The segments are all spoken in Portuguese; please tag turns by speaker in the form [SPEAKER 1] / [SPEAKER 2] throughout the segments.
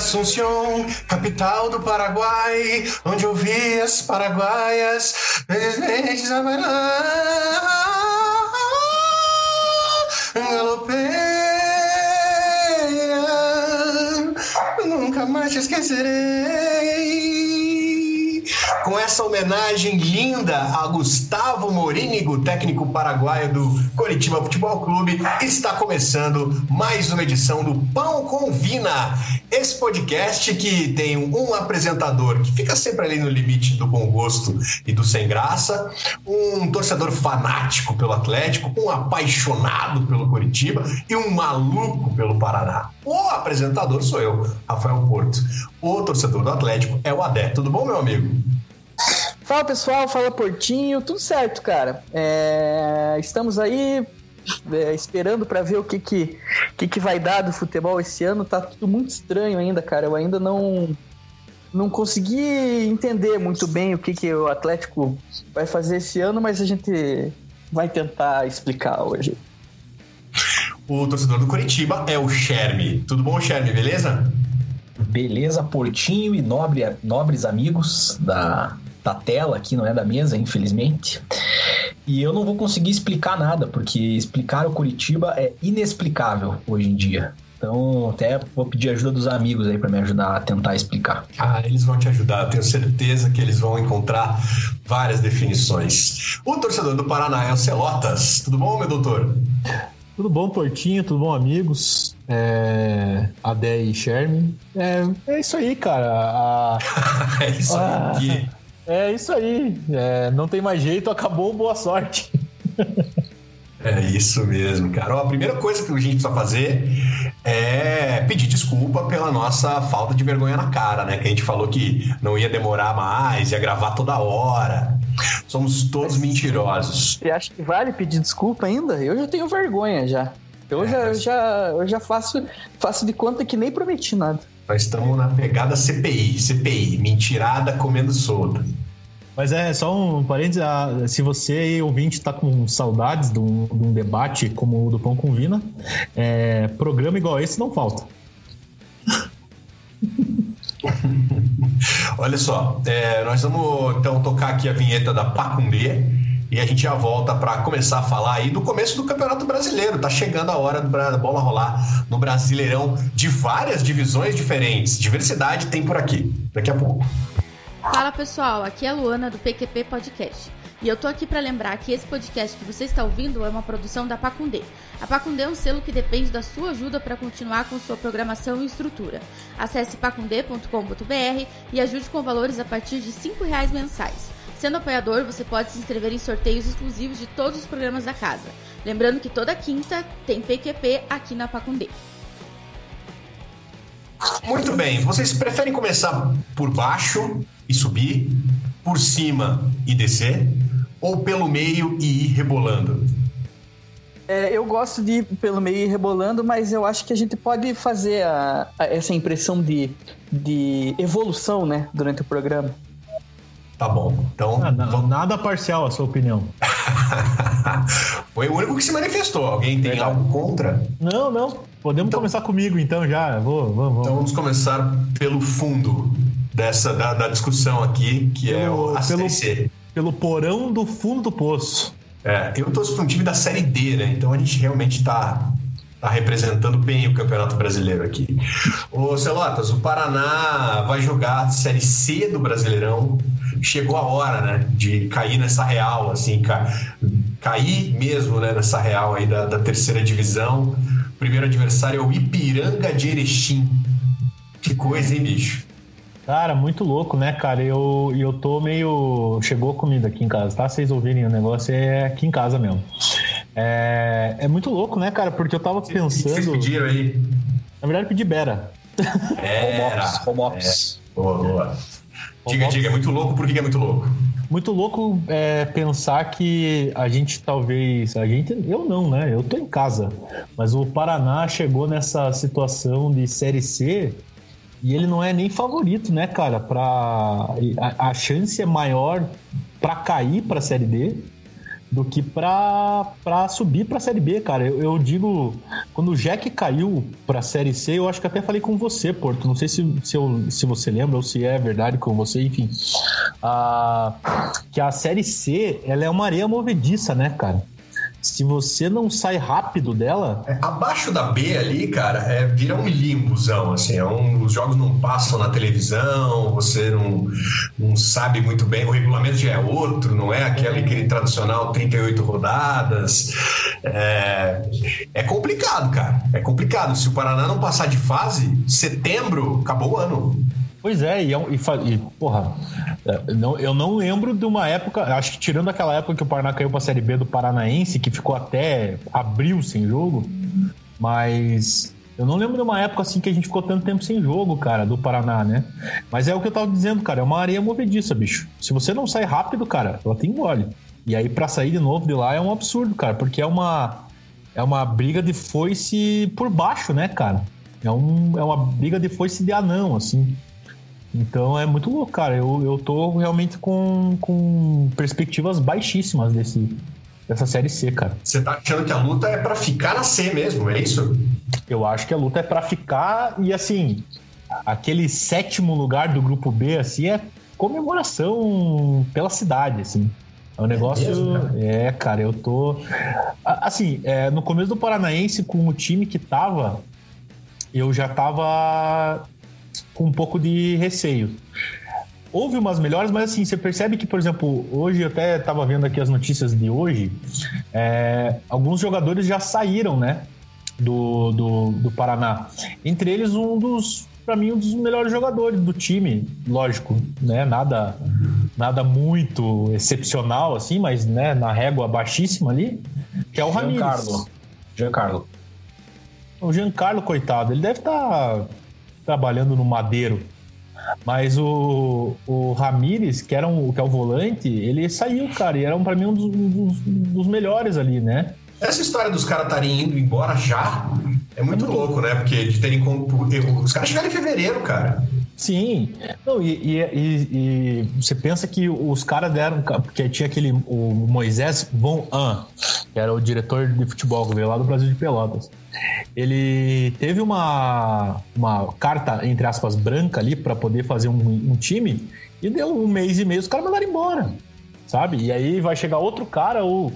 [SPEAKER 1] Assunção, capital do Paraguai, onde eu vi as paraguaias, felizmente a galopeia, nunca mais te esquecerei. Com essa homenagem linda a Gustavo Morínigo, técnico paraguaio do Coritiba Futebol Clube, está começando mais uma edição do Pão com Vina. Esse podcast que tem um apresentador que fica sempre ali no limite do bom gosto e do sem graça, um torcedor fanático pelo Atlético, um apaixonado pelo Coritiba e um maluco pelo Paraná. O apresentador sou eu, Rafael Porto. O torcedor do Atlético é o Adé. Tudo bom, meu amigo?
[SPEAKER 2] Fala pessoal, fala Portinho, tudo certo, cara. É, estamos aí é, esperando para ver o que que, que que vai dar do futebol esse ano. Tá tudo muito estranho ainda, cara. Eu ainda não não consegui entender muito bem o que que o Atlético vai fazer esse ano, mas a gente vai tentar explicar hoje.
[SPEAKER 1] O torcedor do Curitiba é o Sherme. Tudo bom, Sherme? Beleza?
[SPEAKER 3] Beleza, Portinho e nobre, nobres amigos da da tela aqui, não é da mesa, infelizmente. E eu não vou conseguir explicar nada, porque explicar o Curitiba é inexplicável hoje em dia. Então, até vou pedir ajuda dos amigos aí para me ajudar a tentar explicar.
[SPEAKER 1] Ah, eles vão te ajudar, eu tenho certeza que eles vão encontrar várias definições. O torcedor do Paraná é o Celotas. Tudo bom, meu doutor?
[SPEAKER 4] Tudo bom, Portinho? Tudo bom, amigos? É... Adé e Sherman. É... é isso aí, cara. A...
[SPEAKER 1] é isso aí.
[SPEAKER 4] Ah... É isso aí. É, não tem mais jeito, acabou, boa sorte.
[SPEAKER 1] É isso mesmo, cara. Ó, a primeira coisa que a gente precisa fazer é pedir desculpa pela nossa falta de vergonha na cara, né? Que a gente falou que não ia demorar mais, ia gravar toda hora. Somos todos mentirosos.
[SPEAKER 2] Você acha que vale pedir desculpa ainda? Eu já tenho vergonha já. Eu, é, já, mas... eu já, eu já faço, faço de conta que nem prometi nada.
[SPEAKER 1] Nós estamos na pegada CPI, CPI, mentirada comendo solta.
[SPEAKER 4] Mas é só um parênteses, ah, se você ouvinte está com saudades de um, de um, debate como o do Pão com Vina, é, programa igual esse não falta.
[SPEAKER 1] Olha só, é, nós vamos então tocar aqui a vinheta da Pacundê e a gente já volta para começar a falar aí do começo do Campeonato Brasileiro. Tá chegando a hora da bola rolar no Brasileirão de várias divisões diferentes. Diversidade tem por aqui. Daqui a pouco.
[SPEAKER 5] Fala pessoal, aqui é a Luana do PQP Podcast. E eu tô aqui para lembrar que esse podcast que você está ouvindo é uma produção da Pacundê. A Pacundê é um selo que depende da sua ajuda para continuar com sua programação e estrutura. Acesse pacundê.com.br e ajude com valores a partir de R$ reais mensais. Sendo apoiador, você pode se inscrever em sorteios exclusivos de todos os programas da casa. Lembrando que toda quinta tem PQP aqui na Pacundê.
[SPEAKER 1] Muito bem, vocês preferem começar por baixo e subir, por cima e descer, ou pelo meio e ir rebolando?
[SPEAKER 2] É, eu gosto de ir pelo meio e ir rebolando, mas eu acho que a gente pode fazer a, a, essa impressão de, de evolução né, durante o programa.
[SPEAKER 1] Tá bom. Então.
[SPEAKER 4] Ah, não. Nada parcial a sua opinião.
[SPEAKER 1] Foi o único que se manifestou. Alguém tem algo contra?
[SPEAKER 4] Não, não. Podemos então... começar comigo então já. Vou, vou, vou.
[SPEAKER 1] Então vamos começar pelo fundo dessa da, da discussão aqui, que é pelo, é o
[SPEAKER 4] pelo, pelo porão do fundo do poço.
[SPEAKER 1] É, eu torço para um time da Série D, né? Então a gente realmente está tá representando bem o Campeonato Brasileiro aqui. Ô Celotas, o Paraná vai jogar Série C do Brasileirão chegou a hora, né, de cair nessa real, assim, ca... cair mesmo, né, nessa real aí da, da terceira divisão. O primeiro adversário é o Ipiranga de Erechim. Que coisa, hein, bicho?
[SPEAKER 4] Cara, muito louco, né, cara? Eu, eu tô meio. Chegou comida aqui em casa, tá? Vocês ouvirem o negócio, é aqui em casa mesmo. É, é muito louco, né, cara? Porque eu tava pensando. O que
[SPEAKER 1] vocês pediram aí?
[SPEAKER 4] Na verdade, pedi Bera.
[SPEAKER 1] Bera. Home office. É. Boa, boa. Diga, diga, é muito louco, por que é muito louco?
[SPEAKER 4] Muito louco é pensar que a gente talvez. A gente. Eu não, né? Eu tô em casa. Mas o Paraná chegou nessa situação de Série C e ele não é nem favorito, né, cara? Pra, a, a chance é maior para cair para a Série D do que pra, pra subir pra Série B, cara. Eu, eu digo, quando o Jack caiu pra Série C, eu acho que até falei com você, Porto. Não sei se, se, eu, se você lembra ou se é verdade com você, enfim. Ah, que a Série C, ela é uma areia movediça, né, cara? Se você não sai rápido dela.
[SPEAKER 1] É, abaixo da B ali, cara, é, vira um limbozão, assim. É um, os jogos não passam na televisão, você não, não sabe muito bem, o regulamento já é outro, não é aquele, aquele tradicional 38 rodadas. É, é complicado, cara. É complicado. Se o Paraná não passar de fase, setembro, acabou o ano.
[SPEAKER 4] Pois é, e, é e, e porra, é, não, eu não lembro de uma época, acho que tirando aquela época que o Paraná caiu pra Série B do Paranaense, que ficou até abril sem jogo, mas eu não lembro de uma época assim que a gente ficou tanto tempo sem jogo, cara, do Paraná, né? Mas é o que eu tava dizendo, cara, é uma areia movediça, bicho. Se você não sai rápido, cara, ela tem gole. E aí para sair de novo de lá é um absurdo, cara, porque é uma é uma briga de foice por baixo, né, cara? É, um, é uma briga de foice de anão, assim. Então é muito louco, cara. Eu, eu tô realmente com, com perspectivas baixíssimas desse, dessa série C, cara.
[SPEAKER 1] Você tá achando que a luta é para ficar na C mesmo, é isso?
[SPEAKER 4] Eu acho que a luta é para ficar e assim, aquele sétimo lugar do grupo B, assim, é comemoração pela cidade, assim. É um negócio. É, mesmo, cara? é cara, eu tô. Assim, é, no começo do Paranaense, com o time que tava, eu já tava com um pouco de receio. Houve umas melhores, mas assim, você percebe que, por exemplo, hoje eu até estava vendo aqui as notícias de hoje, é, alguns jogadores já saíram, né, do, do, do Paraná. Entre eles, um dos, para mim, um dos melhores jogadores do time, lógico, né, nada, nada muito excepcional, assim, mas, né, na régua baixíssima ali, que é o Ramires.
[SPEAKER 3] Giancarlo. Giancarlo.
[SPEAKER 4] O Giancarlo, coitado, ele deve estar tá trabalhando no Madeiro. Mas o, o Ramires, que, era um, que é o volante, ele saiu, cara, e era para mim um dos, dos, dos, melhores ali, né?
[SPEAKER 1] Essa história dos caras estarem indo embora já é muito, é muito louco, né? Porque de terem. Os caras chegaram em fevereiro, cara.
[SPEAKER 4] Sim. Não, e, e, e, e, você pensa que os caras deram. Porque tinha aquele. O Moisés Von An, que era o diretor de futebol que veio lá do Brasil de Pelotas. Ele teve uma, uma carta, entre aspas, branca ali para poder fazer um, um, time e deu um mês e meio os caras mandaram embora. Sabe? E aí vai chegar outro cara ou,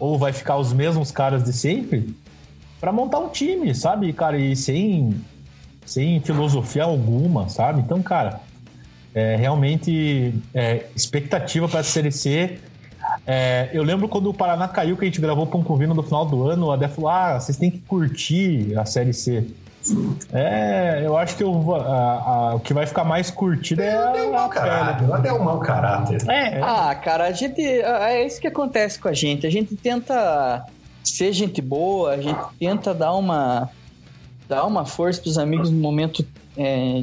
[SPEAKER 4] ou vai ficar os mesmos caras de sempre para montar um time, sabe? Cara, e sem sem filosofia alguma, sabe? Então, cara, é, realmente é, expectativa para a Série C. É, eu lembro quando o Paraná caiu, que a gente gravou Pão com Vino no final do ano, o Adé falou: ah, vocês têm que curtir a Série C. É, eu acho que o, a, a, o que vai ficar mais curtido é,
[SPEAKER 1] é
[SPEAKER 4] a,
[SPEAKER 1] a caráter. Até um mau caráter.
[SPEAKER 2] É. Ah, cara, a gente. É isso que acontece com a gente. A gente tenta ser gente boa, a gente tenta dar uma dar uma força para os amigos no momento é,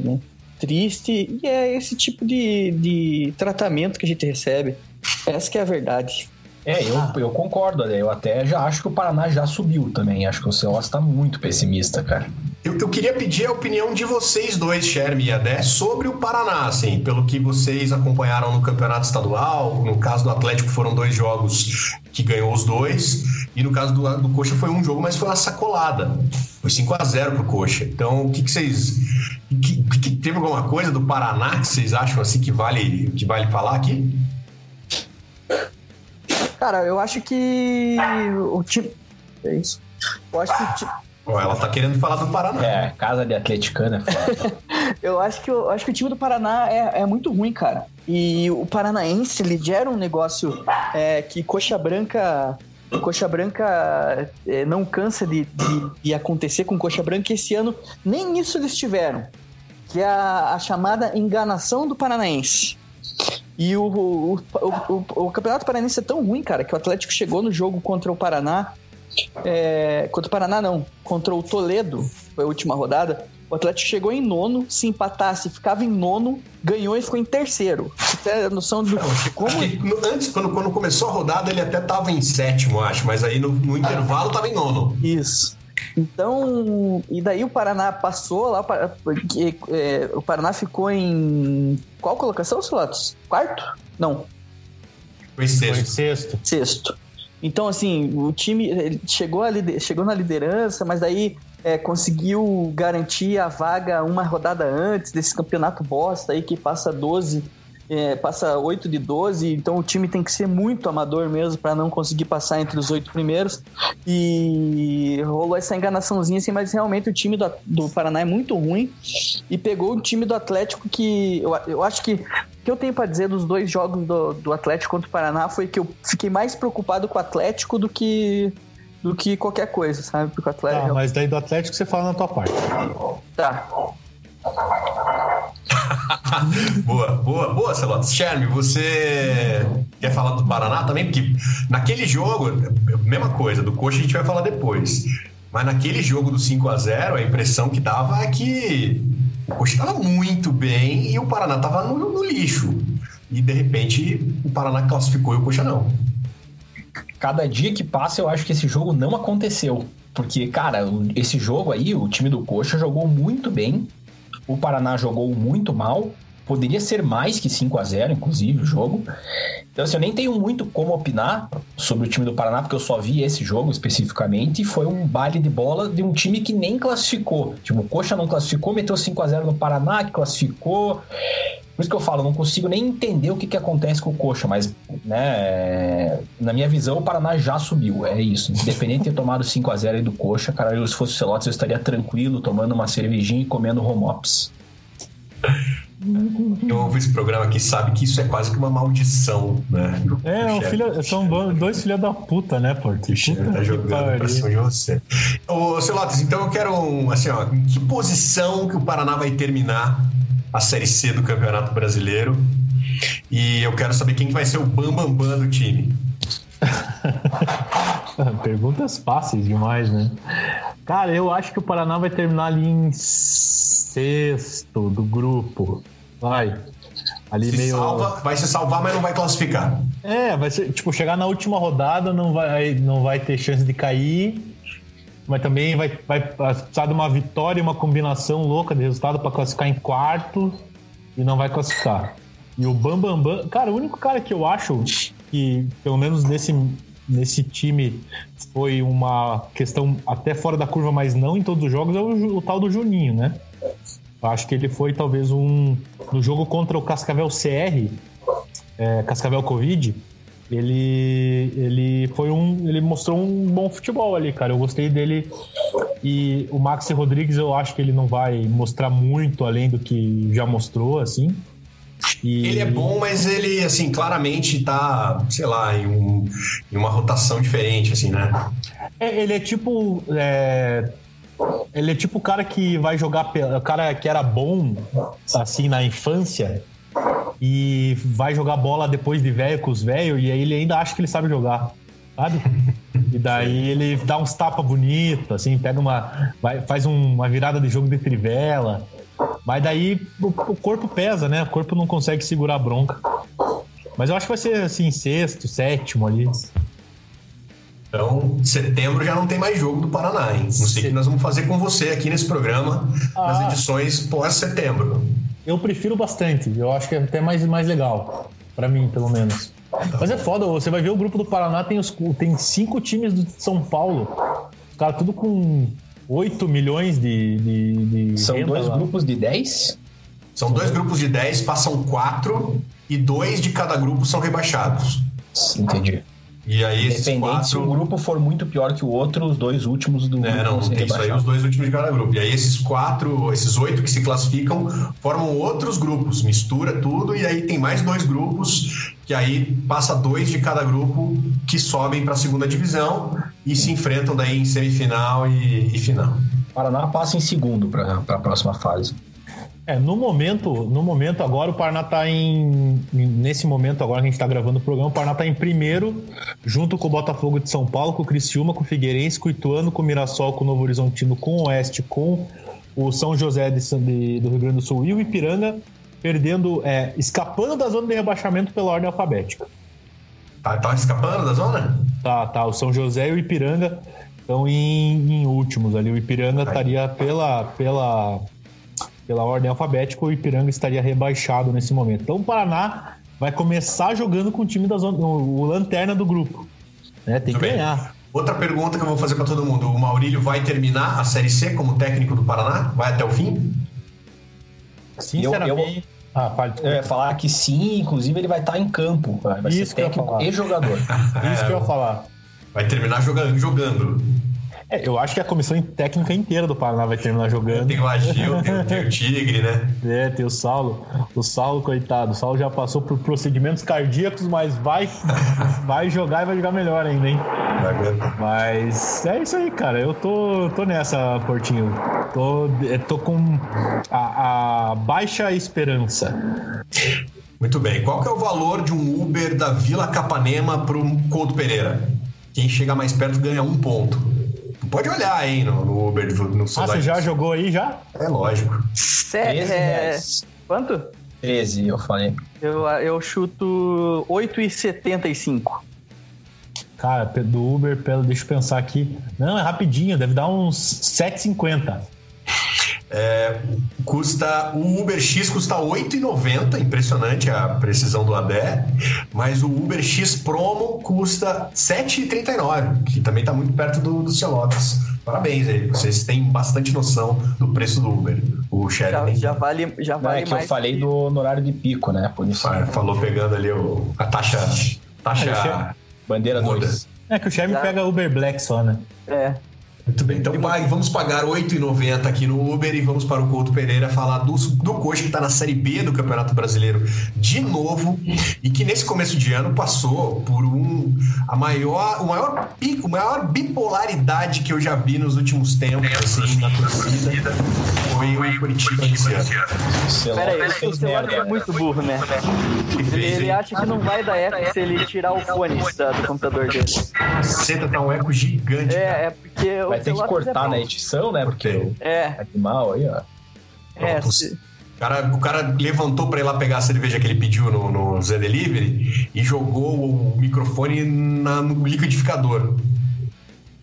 [SPEAKER 2] triste e é esse tipo de, de tratamento que a gente recebe. Essa que é a verdade.
[SPEAKER 3] É, eu, eu concordo, eu até já acho que o Paraná já subiu também. Acho que o Celos está muito pessimista, cara.
[SPEAKER 1] Eu, eu, queria pedir a opinião de vocês dois, Sherme e Adé, sobre o Paraná, assim, pelo que vocês acompanharam no campeonato estadual. No caso do Atlético, foram dois jogos que ganhou os dois, e no caso do, do Coxa foi um jogo, mas foi uma sacolada. Foi 5 a 0 pro Coxa. Então, o que, que vocês. Que, que, teve alguma coisa do Paraná que vocês acham assim que vale, que vale falar aqui?
[SPEAKER 2] Cara, eu acho que o time. É isso. Eu acho que o time.
[SPEAKER 1] Ela tá querendo falar do Paraná.
[SPEAKER 3] É, casa de atleticana.
[SPEAKER 2] eu acho que eu acho que o time do Paraná é, é muito ruim, cara. E o paranaense ele gera um negócio é, que coxa branca Coxa Branca é, não cansa de, de, de, acontecer com Coxa Branca e esse ano nem isso eles tiveram, que é a, a chamada enganação do Paranaense. E o, o, o, o, Campeonato Paranaense é tão ruim, cara, que o Atlético chegou no jogo contra o Paraná. É, contra o Paraná, não. Contra o Toledo, foi a última rodada. O Atlético chegou em nono, se empatasse, ficava em nono, ganhou e ficou em terceiro. Você tem a noção de como.
[SPEAKER 1] Antes, quando, quando começou a rodada, ele até estava em sétimo, acho, mas aí no, no intervalo estava em nono.
[SPEAKER 2] Isso. Então, e daí o Paraná passou lá, porque é, o Paraná ficou em qual colocação, Silatos? Quarto? Não.
[SPEAKER 1] Foi sexto. Foi
[SPEAKER 4] sexto.
[SPEAKER 2] Sexto. Então, assim, o time chegou, a chegou na liderança, mas daí é, conseguiu garantir a vaga uma rodada antes desse campeonato bosta aí que passa 12 é, passa 8 de 12, então o time tem que ser muito amador mesmo para não conseguir passar entre os oito primeiros. E rolou essa enganaçãozinha assim, mas realmente o time do, do Paraná é muito ruim e pegou o time do Atlético que eu, eu acho que o que eu tenho para dizer dos dois jogos do, do Atlético contra o Paraná foi que eu fiquei mais preocupado com o Atlético do que do que qualquer coisa, sabe? Porque o
[SPEAKER 4] Atlético. Tá, mas daí do Atlético você fala na tua parte.
[SPEAKER 2] Tá.
[SPEAKER 1] boa, boa, boa, Celotes. Sherme, você quer falar do Paraná também? Porque naquele jogo, mesma coisa, do Coxa a gente vai falar depois. Mas naquele jogo do 5 a 0 a impressão que dava é que o Coxa estava muito bem e o Paraná estava no, no lixo. E de repente o Paraná classificou e o Coxa não.
[SPEAKER 3] Cada dia que passa, eu acho que esse jogo não aconteceu. Porque, cara, esse jogo aí, o time do Coxa jogou muito bem. O Paraná jogou muito mal. Poderia ser mais que 5 a 0 inclusive, o jogo. Então, assim, eu nem tenho muito como opinar sobre o time do Paraná, porque eu só vi esse jogo especificamente, e foi um baile de bola de um time que nem classificou. Tipo, o Coxa não classificou, meteu 5 a 0 no Paraná, que classificou. Por isso que eu falo, não consigo nem entender o que, que acontece com o Coxa, mas, né, na minha visão, o Paraná já subiu, é isso. Independente de ter tomado 5 a 0 aí do Coxa, cara, eu, se fosse o Celotes, eu estaria tranquilo, tomando uma cervejinha e comendo home ops.
[SPEAKER 1] Quem ouve esse programa aqui sabe que isso é quase que uma maldição, né?
[SPEAKER 4] É, um filho, são dois filhos da puta, né, Porto?
[SPEAKER 1] Puta tá jogando pra cima de você. Ô, Celotes, então eu quero, um, assim, ó, em que posição que o Paraná vai terminar a Série C do Campeonato Brasileiro. E eu quero saber quem vai ser o bambambam bam, bam do time.
[SPEAKER 4] Perguntas fáceis demais, né? Cara, eu acho que o Paraná vai terminar ali em sexto do grupo. Vai.
[SPEAKER 1] Ali se meio. Salva, vai se salvar, mas não vai classificar.
[SPEAKER 4] É, vai ser, tipo, chegar na última rodada, não vai, não vai ter chance de cair mas também vai, vai precisar de uma vitória e uma combinação louca de resultado para classificar em quarto e não vai classificar. E o Bambambam, Bam, Bam, cara, o único cara que eu acho que, pelo menos nesse, nesse time, foi uma questão até fora da curva, mas não em todos os jogos, é o, o tal do Juninho, né? Acho que ele foi talvez um. No jogo contra o Cascavel CR, é, Cascavel Covid, ele ele foi um ele mostrou um bom futebol ali, cara. Eu gostei dele e o Maxi Rodrigues eu acho que ele não vai mostrar muito além do que já mostrou, assim.
[SPEAKER 1] E... Ele é bom, mas ele, assim, claramente tá, sei lá, em, um, em uma rotação diferente, assim, né?
[SPEAKER 4] É, ele é tipo. É... Ele é tipo o cara que vai jogar. O cara que era bom, assim, na infância e vai jogar bola depois de velho com os velhos e aí ele ainda acha que ele sabe jogar, sabe? E daí ele dá uns tapas bonitos, assim, pega uma. Vai, faz um, uma virada de jogo de trivela. Mas daí o, o, corpo pesa, né? O corpo não consegue segurar a bronca. Mas eu acho que vai ser assim, sexto, sétimo ali.
[SPEAKER 1] Então, setembro já não tem mais jogo do Paraná, hein? Não sei o que nós vamos fazer com você aqui nesse programa, ah. nas edições pós-setembro.
[SPEAKER 4] Eu prefiro bastante. Eu acho que é até mais, mais legal. para mim, pelo menos. Mas é foda, você vai ver o grupo do Paraná, tem, os, tem cinco times de São Paulo. Os caras tudo com 8 milhões de. de,
[SPEAKER 3] de São dois lá. grupos de 10?
[SPEAKER 1] São dois grupos de 10, passam quatro e dois de cada grupo são rebaixados.
[SPEAKER 3] Entendi.
[SPEAKER 1] E aí,
[SPEAKER 3] Independente quatro... se um grupo for muito pior que o outro, os dois últimos do
[SPEAKER 1] é, não, tem isso aí, os dois últimos de cada grupo. E aí esses quatro, esses oito que se classificam, formam outros grupos, mistura tudo e aí tem mais dois grupos que aí passa dois de cada grupo que sobem para a segunda divisão e se enfrentam daí em semifinal e, e final.
[SPEAKER 3] Paraná passa em segundo para a próxima fase.
[SPEAKER 4] É, no momento, no momento agora o Paraná tá em. Nesse momento agora que a gente tá gravando o programa, o Paraná tá em primeiro, junto com o Botafogo de São Paulo, com o Criciúma, com o Figueirense, com o Ituano, com o Mirassol, com o Novo Horizontino, com o Oeste, com o São José de, de, do Rio Grande do Sul e o Ipiranga, perdendo, é, escapando da zona de rebaixamento pela ordem alfabética.
[SPEAKER 1] Tá, tá escapando da zona?
[SPEAKER 4] Tá, tá. O São José e o Ipiranga estão em, em últimos ali. O Ipiranga estaria pela, pela pela ordem alfabética, o Ipiranga estaria rebaixado nesse momento. Então o Paraná vai começar jogando com o time da zona, o, lanterna do grupo. né? Tem
[SPEAKER 1] Muito
[SPEAKER 4] que
[SPEAKER 1] bem.
[SPEAKER 4] ganhar.
[SPEAKER 1] Outra pergunta que eu vou fazer para todo mundo: o Maurílio vai terminar a Série C como técnico do Paraná? Vai até o fim?
[SPEAKER 4] Sinceramente. Ah, fale.
[SPEAKER 3] Eu ia falar que sim, inclusive ele vai estar em campo. Vai
[SPEAKER 4] Isso
[SPEAKER 3] ser
[SPEAKER 4] que eu ia
[SPEAKER 3] técnico
[SPEAKER 4] falar.
[SPEAKER 3] e jogador.
[SPEAKER 4] Isso que eu ia falar.
[SPEAKER 1] Vai terminar jogando. jogando.
[SPEAKER 4] É, eu acho que a comissão técnica inteira do Paraná vai terminar jogando.
[SPEAKER 1] Tem o Agil, tem, tem o Tigre, né?
[SPEAKER 4] É, tem o Saulo. O Saulo, coitado. O Saulo já passou por procedimentos cardíacos, mas vai, vai jogar e vai jogar melhor ainda, hein? Mas é isso aí, cara. Eu tô, tô nessa, Portinho. Tô, eu tô com a, a baixa esperança.
[SPEAKER 1] Muito bem. Qual que é o valor de um Uber da Vila Capanema para o Couto Pereira? Quem chega mais perto ganha um ponto. Pode olhar aí no, no Uber, no
[SPEAKER 4] Ah,
[SPEAKER 1] celular.
[SPEAKER 4] você já jogou aí já?
[SPEAKER 1] É lógico.
[SPEAKER 3] 13
[SPEAKER 2] é, quanto?
[SPEAKER 3] 13, eu falei.
[SPEAKER 2] Eu, eu chuto 8,75.
[SPEAKER 4] Cara, do Uber, pelo, deixa eu pensar aqui. Não, é rapidinho, deve dar uns 7,50.
[SPEAKER 1] É, custa o Uber X custa 8,90, impressionante a precisão do Adé, mas o Uber X Promo custa 7,39, que também está muito perto do, do Celotas. Parabéns aí, vocês têm bastante noção do preço do Uber. O
[SPEAKER 2] Já,
[SPEAKER 1] Sherry
[SPEAKER 2] já vale, já
[SPEAKER 3] Não,
[SPEAKER 2] vale
[SPEAKER 3] é que
[SPEAKER 2] mais.
[SPEAKER 3] eu falei do, no horário de pico, né? Por isso.
[SPEAKER 1] falou pegando ali o, a taxa. taxa
[SPEAKER 4] Ah,
[SPEAKER 3] Bandeira
[SPEAKER 1] Muda.
[SPEAKER 3] 2.
[SPEAKER 4] É que o
[SPEAKER 2] Já.
[SPEAKER 4] pega Uber Black só, né?
[SPEAKER 2] É.
[SPEAKER 1] Muito bem, então pague, vamos pagar R$ 8,90 aqui no Uber e vamos para o Couto Pereira falar do, do Coxa que está na Série B do Campeonato Brasileiro de novo e que nesse começo de ano passou por um a maior, o maior, bi- o maior bipolaridade que eu já vi nos últimos tempos assim, na torcida foi o Curitiba esse ano.
[SPEAKER 2] Pera aí, o
[SPEAKER 3] fez
[SPEAKER 2] celular é muito burro, né? Ele, ele acha que não vai dar eco se ele tirar o fone do computador dele.
[SPEAKER 1] Caceta, tá um eco gigante. cara.
[SPEAKER 2] É, é porque
[SPEAKER 3] Vai ter que cortar
[SPEAKER 2] é
[SPEAKER 3] na edição, né? Porque
[SPEAKER 2] É,
[SPEAKER 3] animal aí, ó.
[SPEAKER 2] é.
[SPEAKER 1] Pronto.
[SPEAKER 2] se-
[SPEAKER 1] O cara, o cara levantou para ir lá pegar a cerveja que ele pediu no, no Zé Delivery e jogou o microfone na- no liquidificador.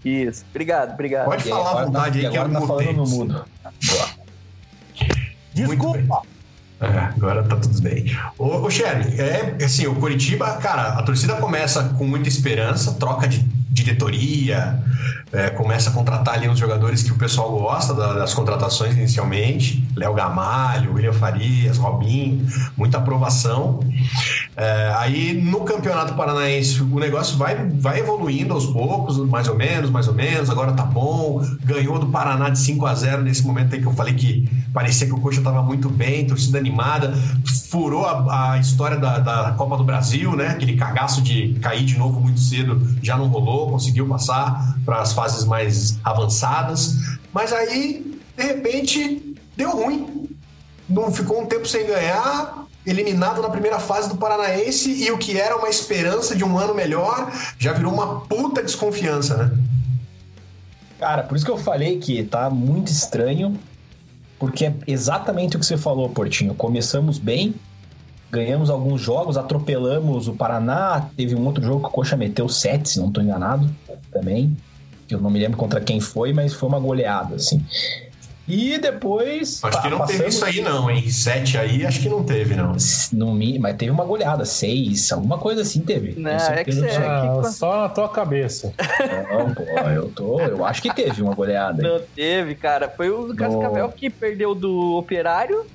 [SPEAKER 2] Isso. Obrigado, obrigado.
[SPEAKER 1] Pode falar à
[SPEAKER 3] agora
[SPEAKER 1] vontade
[SPEAKER 3] tá,
[SPEAKER 1] aí que eu
[SPEAKER 3] agora tá
[SPEAKER 1] mutei.
[SPEAKER 3] falando no mudo.
[SPEAKER 4] Desculpa!
[SPEAKER 1] É, agora tá tudo bem. Ô, ô Sherry, é assim, o Curitiba, cara, a torcida começa com muita esperança, troca de diretoria, é, começa a contratar ali uns jogadores que o pessoal gosta da- das contratações inicialmente. Léo Gamalho, William Farias, Robinho, muita aprovação. É, aí no Campeonato Paranaense o negócio vai, vai evoluindo aos poucos, mais ou menos, mais ou menos. Agora tá bom. Ganhou do Paraná de 5 a 0 nesse momento aí que eu falei que parecia que o Coxa tava muito bem, torcida animada. Furou a, a história da, da Copa do Brasil, né? Aquele cagaço de cair de novo muito cedo já não rolou, conseguiu passar para as fases mais avançadas. Mas aí, de repente, deu ruim não ficou um tempo sem ganhar, eliminado na primeira fase do Paranaense e o que era uma esperança de um ano melhor já virou uma puta desconfiança, né?
[SPEAKER 3] Cara, por isso que eu falei que tá muito estranho, porque é exatamente o que você falou, Portinho. Começamos bem, ganhamos alguns jogos, atropelamos o Paraná, teve um outro jogo que o Coxa meteu 7, se não tô enganado, também. Eu não me lembro contra quem foi, mas foi uma goleada, assim. E depois.
[SPEAKER 1] Acho que não teve
[SPEAKER 3] passamos-
[SPEAKER 1] isso aí não, hein? Sete aí, acho que não teve não.
[SPEAKER 3] No, mi- mas teve uma goleada, seis, alguma coisa assim teve.
[SPEAKER 2] Não, é que.
[SPEAKER 4] Ah,
[SPEAKER 2] que-
[SPEAKER 4] só na tua cabeça.
[SPEAKER 3] Não, pô, eu tô. Eu acho que teve uma goleada. aí.
[SPEAKER 2] Não teve, cara. Foi o Cascavel que perdeu do Operário.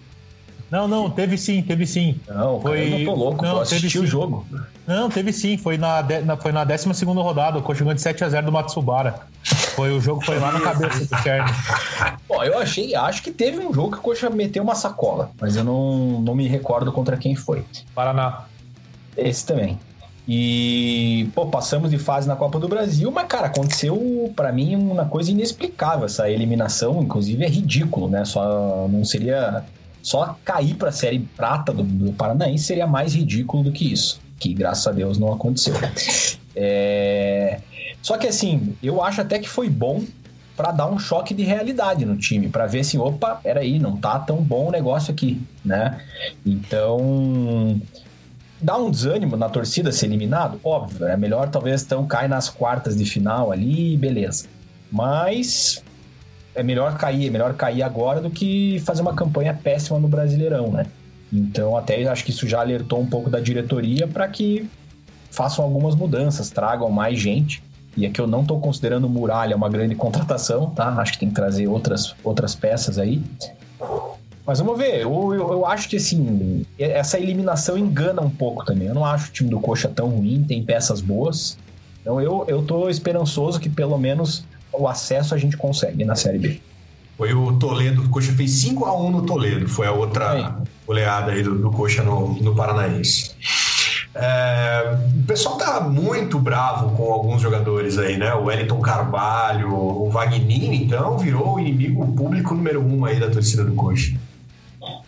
[SPEAKER 4] Não, não, teve sim, teve sim.
[SPEAKER 3] Não, cara,
[SPEAKER 4] Foi-
[SPEAKER 3] eu não tô louco,
[SPEAKER 4] não,
[SPEAKER 3] assisti
[SPEAKER 4] teve
[SPEAKER 3] o
[SPEAKER 4] sim.
[SPEAKER 3] jogo.
[SPEAKER 4] Não, teve sim. Foi na, de- na- foi na 12 rodada. O Coxa ganhou de 7x0 do Matsubara. Foi, o jogo foi lá na cabeça do Cherny.
[SPEAKER 3] Ó, eu achei, acho que teve um jogo que o Coxa meteu uma sacola, mas eu não, não me recordo contra quem foi.
[SPEAKER 4] Paraná.
[SPEAKER 3] Esse também. E, pô, passamos de fase na Copa do Brasil, mas, cara, aconteceu pra mim uma coisa inexplicável essa eliminação, inclusive é ridículo, né? Só não seria. Só cair pra série prata do, do Paranaense seria mais ridículo do que isso, que graças a Deus não aconteceu. É... Só que assim, eu acho até que foi bom pra dar um choque de realidade no time, pra ver assim, opa, peraí, não tá tão bom o negócio aqui, né? Então, dá um desânimo na torcida ser eliminado? Óbvio, é melhor talvez então cair nas quartas de final ali, beleza. Mas é melhor cair, é melhor cair agora do que fazer uma campanha péssima no Brasileirão, né? Então até acho que isso já alertou um pouco da diretoria para que façam algumas mudanças, tragam mais gente. E aqui eu não estou considerando o Muralha uma grande contratação, tá? Acho que tem que trazer outras, outras peças aí. Mas vamos ver, eu, eu, eu, acho que assim, essa eliminação engana um pouco também. Eu não acho o time do Coxa tão ruim, tem peças boas. Então eu, eu tô esperançoso que pelo menos o acesso a gente consegue na Série B.
[SPEAKER 1] Foi o Toledo, o Coxa fez 5 a 1 no Toledo, foi a outra goleada aí do, do Coxa no, no Paranaense. É, o pessoal tá muito bravo com alguns jogadores aí, né? O Wellington Carvalho, o Vagnini, então, virou o inimigo público número um aí da torcida do Coxa.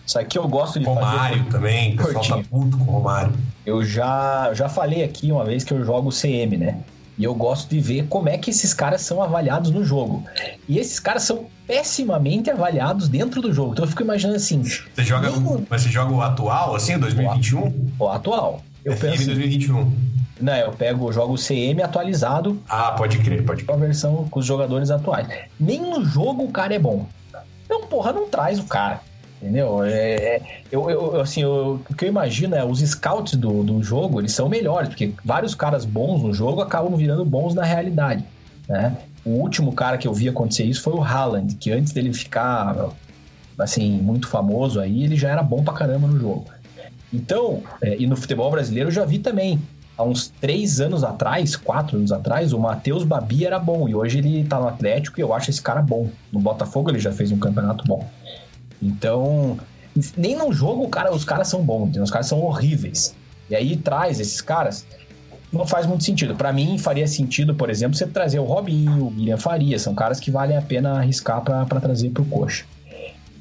[SPEAKER 3] Isso aqui eu gosto de
[SPEAKER 1] Romário fazer... também, o pessoal tá puto com o Romário.
[SPEAKER 3] Eu já, já falei aqui uma vez que eu jogo CM, né? E eu gosto de ver como é que esses caras são avaliados no jogo. E esses caras são pessimamente avaliados dentro do jogo. Então eu fico imaginando assim.
[SPEAKER 1] Você joga, nem... mas você joga o atual, assim, 2021?
[SPEAKER 3] O, atual.
[SPEAKER 1] Eu FM penso, 2021.
[SPEAKER 3] Não, eu pego, jogo o CM atualizado.
[SPEAKER 1] Ah, pode crer, pode crer.
[SPEAKER 3] Com a versão com os jogadores atuais. Nem no jogo o cara é bom. Então, porra, não traz o cara. Entendeu? É, é, eu, eu, assim, eu, o que eu imagino é os scouts do, do jogo, eles são melhores, porque vários caras bons no jogo acabam virando bons na realidade, né? O último cara que eu vi acontecer isso foi o Haaland, que antes dele ficar, assim, muito famoso aí, ele já era bom pra caramba no jogo. Então, é, e no futebol brasileiro eu já vi também, há uns três anos atrás, quatro anos atrás, o Matheus Babi era bom, e hoje ele tá no Atlético e eu acho esse cara bom. No Botafogo ele já fez um campeonato bom. Então, nem no jogo cara, os caras são bons, os caras são horríveis. E aí traz esses caras, não faz muito sentido. Para mim, faria sentido, por exemplo, você trazer o Robinho, o William Faria, são caras que valem a pena arriscar para trazer pro coxa.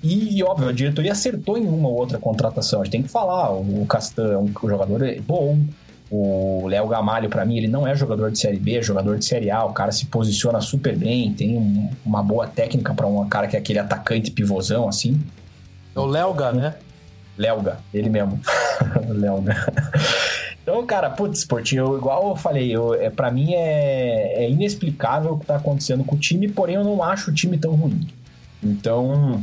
[SPEAKER 3] E, óbvio, a diretoria acertou em uma ou outra contratação. A gente tem que falar, o Castan é um jogador bom, o Léo Gamalho, para mim, ele não é jogador de Série B, é jogador de Série A. O cara se posiciona super bem, tem um, uma boa técnica para um cara que é aquele atacante pivôzão, assim.
[SPEAKER 2] É o Léoga, né?
[SPEAKER 3] Léoga, ele mesmo. Léoga. Então, cara, putz, Portinho, igual eu falei, eu, é, para mim é, é inexplicável o que tá acontecendo com o time, porém eu não acho o time tão ruim. Então,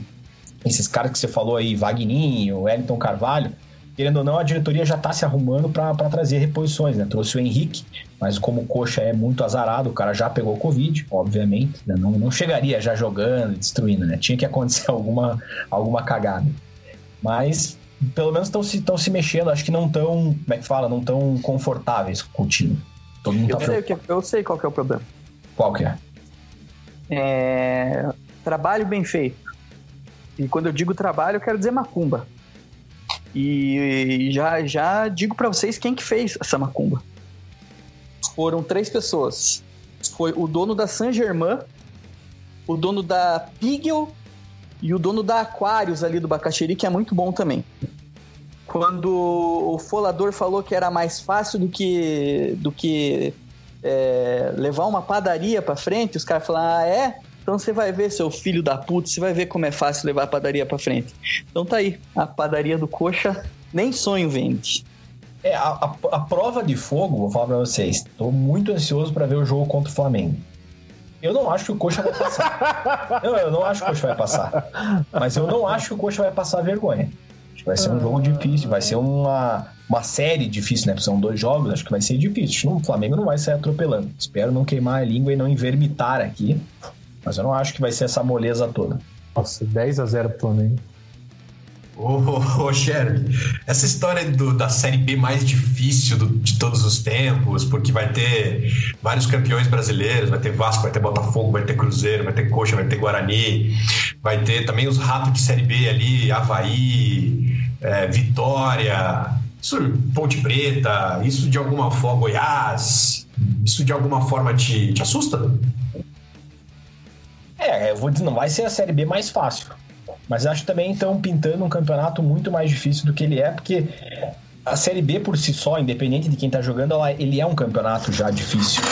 [SPEAKER 3] esses caras que você falou aí, Vagninho, Wellington Carvalho, querendo ou não, a diretoria já está se arrumando para trazer reposições, né? Trouxe o Henrique, mas como o Coxa é muito azarado, o cara já pegou Covid, obviamente, né? não, não chegaria já jogando, destruindo, né? Tinha que acontecer alguma, alguma cagada. Mas pelo menos estão se, se mexendo, acho que não tão, como é que fala, não tão confortáveis com o time.
[SPEAKER 2] Todo mundo eu, tá sei que, eu sei qual que é o problema.
[SPEAKER 3] Qual que é?
[SPEAKER 2] É... Trabalho bem feito. E quando eu digo trabalho, eu quero dizer macumba. E já, já digo para vocês quem que fez essa macumba. Foram três pessoas. Foi o dono da Saint Germain, o dono da Pigel e o dono da Aquarius ali do Bacaxeri, que é muito bom também. Quando o folador falou que era mais fácil do que do que é, levar uma padaria para frente, os caras falaram: "Ah, é? Então você vai ver, seu filho da puta, você vai ver como é fácil levar a padaria para frente. Então tá aí, a padaria do Coxa nem sonho vende.
[SPEAKER 3] É, a, a, a prova de fogo, vou falar pra vocês, tô muito ansioso para ver o jogo contra o Flamengo. Eu não acho que o Coxa vai passar. não, eu não acho que o Coxa vai passar. Mas eu não acho que o Coxa vai passar vergonha. Acho que vai ser um jogo difícil, vai ser uma, uma série difícil, né? Porque são dois jogos, acho que vai ser difícil. O Flamengo não vai sair atropelando. Espero não queimar a língua e não envermitar aqui. Mas eu não acho que vai ser essa moleza toda.
[SPEAKER 4] Nossa, 10 a 0 pro Flamengo.
[SPEAKER 1] Ô, ô, ô Sherry, essa história do, da Série B mais difícil do, de todos os tempos, porque vai ter vários campeões brasileiros, vai ter Vasco, vai ter Botafogo, vai ter Cruzeiro, vai ter Coxa, vai ter Guarani, vai ter também os ratos de Série B ali, Havaí, é, Vitória, isso, Ponte Preta, isso de alguma forma, Goiás, isso de alguma forma te, te assusta?
[SPEAKER 3] É, eu vou dizer, não vai ser a Série B mais fácil. Mas acho também estão pintando um campeonato muito mais difícil do que ele é, porque a Série B por si só, independente de quem tá jogando, ela, ele é um campeonato já difícil.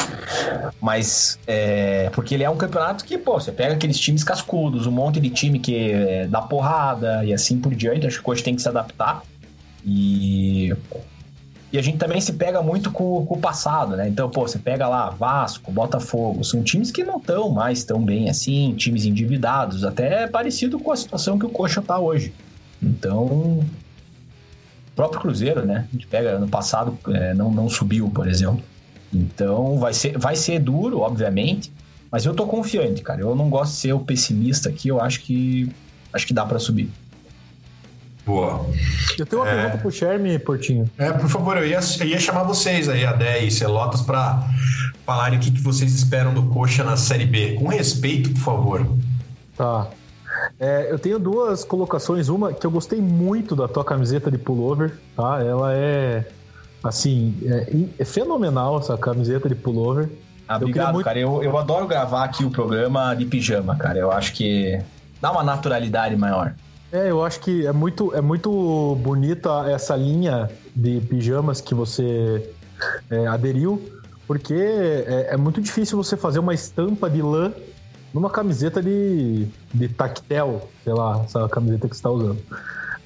[SPEAKER 3] Mas, é, porque ele é um campeonato que, pô, você pega aqueles times cascudos, um monte de time que é, dá porrada e assim por diante, acho que coach tem que se adaptar. E e a gente também se pega muito com, com, o passado, né? Então, pô, você pega lá Vasco, Botafogo, são times que não estão mais tão bem assim, times endividados, até parecido com a situação que o Coxa tá hoje. Então, próprio Cruzeiro, né? A gente pega ano passado, é, não, não subiu, por exemplo. Então vai ser, vai ser duro, obviamente, mas eu tô confiante, cara. Eu não gosto de ser o pessimista aqui, eu acho que acho que dá para subir.
[SPEAKER 1] Boa.
[SPEAKER 4] Eu tenho uma
[SPEAKER 1] É.
[SPEAKER 4] pergunta pro Sherme, Portinho.
[SPEAKER 1] É, por favor, eu ia, eu ia chamar vocês aí, Adé e Celotas, para falarem o que, que vocês esperam do Coxa na Série B. Com respeito, por favor.
[SPEAKER 4] Tá. É, eu tenho duas colocações. Uma que eu gostei muito da tua camiseta de pullover, tá? Ela é, assim, é, é fenomenal essa camiseta de pullover.
[SPEAKER 3] Ah,
[SPEAKER 4] Eu
[SPEAKER 3] obrigado,
[SPEAKER 4] muito-
[SPEAKER 3] cara. Eu, eu adoro gravar aqui o programa de pijama, cara. Eu acho que dá uma naturalidade maior.
[SPEAKER 4] É, eu acho que é muito, é muito bonita essa linha de pijamas que você é, aderiu, porque é, é muito difícil você fazer uma estampa de lã numa camiseta de, de tactel, sei lá, essa camiseta que você está usando.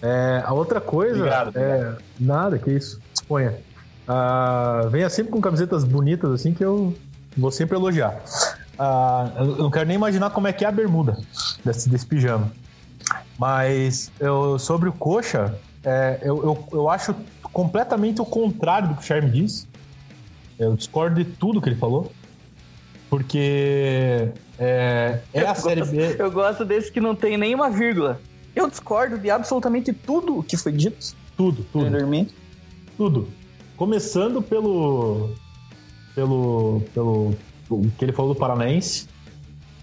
[SPEAKER 4] É, a outra coisa
[SPEAKER 3] Obrigado,
[SPEAKER 4] é nada, que isso, disponha. Ah, venha sempre com camisetas bonitas assim que eu vou sempre elogiar. Ah, eu não quero nem imaginar como é que é a bermuda desse, desse pijama. Mas eu, sobre o Coxa, é, eu, eu, eu acho completamente o contrário do que o Charme disse. Eu discordo de tudo que ele falou. Porque é, é a Série B.
[SPEAKER 2] Eu gosto desse que não tem nenhuma vírgula. Eu discordo de absolutamente tudo o que foi dito
[SPEAKER 4] Tudo, tudo.
[SPEAKER 2] anteriormente.
[SPEAKER 4] Tudo. Começando pelo. pelo. pelo. o que ele falou do Paranaense.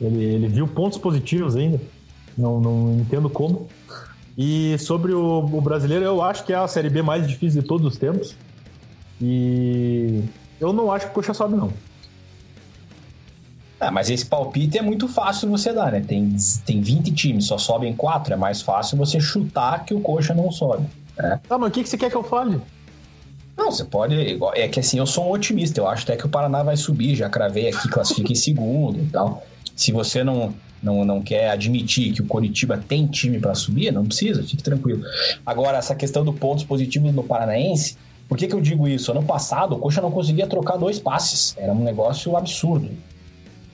[SPEAKER 4] Ele, ele viu pontos positivos ainda. Não, não entendo como. E sobre o, o brasileiro, eu acho que é a Série B mais difícil de todos os tempos. E eu não acho que o Coxa sobe, não.
[SPEAKER 3] Ah, mas esse palpite é muito fácil você dar, né? Tem, tem 20 times, só sobem 4. É mais fácil você chutar que o Coxa não sobe.
[SPEAKER 4] Tá, mas o que, que você quer que eu fale?
[SPEAKER 3] Não, você pode. É que assim, eu sou um otimista. Eu acho até que o Paraná vai subir. Já cravei aqui, classifica em segundo e tal. Se você não, não, não quer admitir que o Coritiba tem time para subir, não precisa, fique tranquilo. Agora, essa questão do pontos positivos no Paranaense, por que, que eu digo isso? Ano passado, o Coxa não conseguia trocar dois passes. Era um negócio absurdo.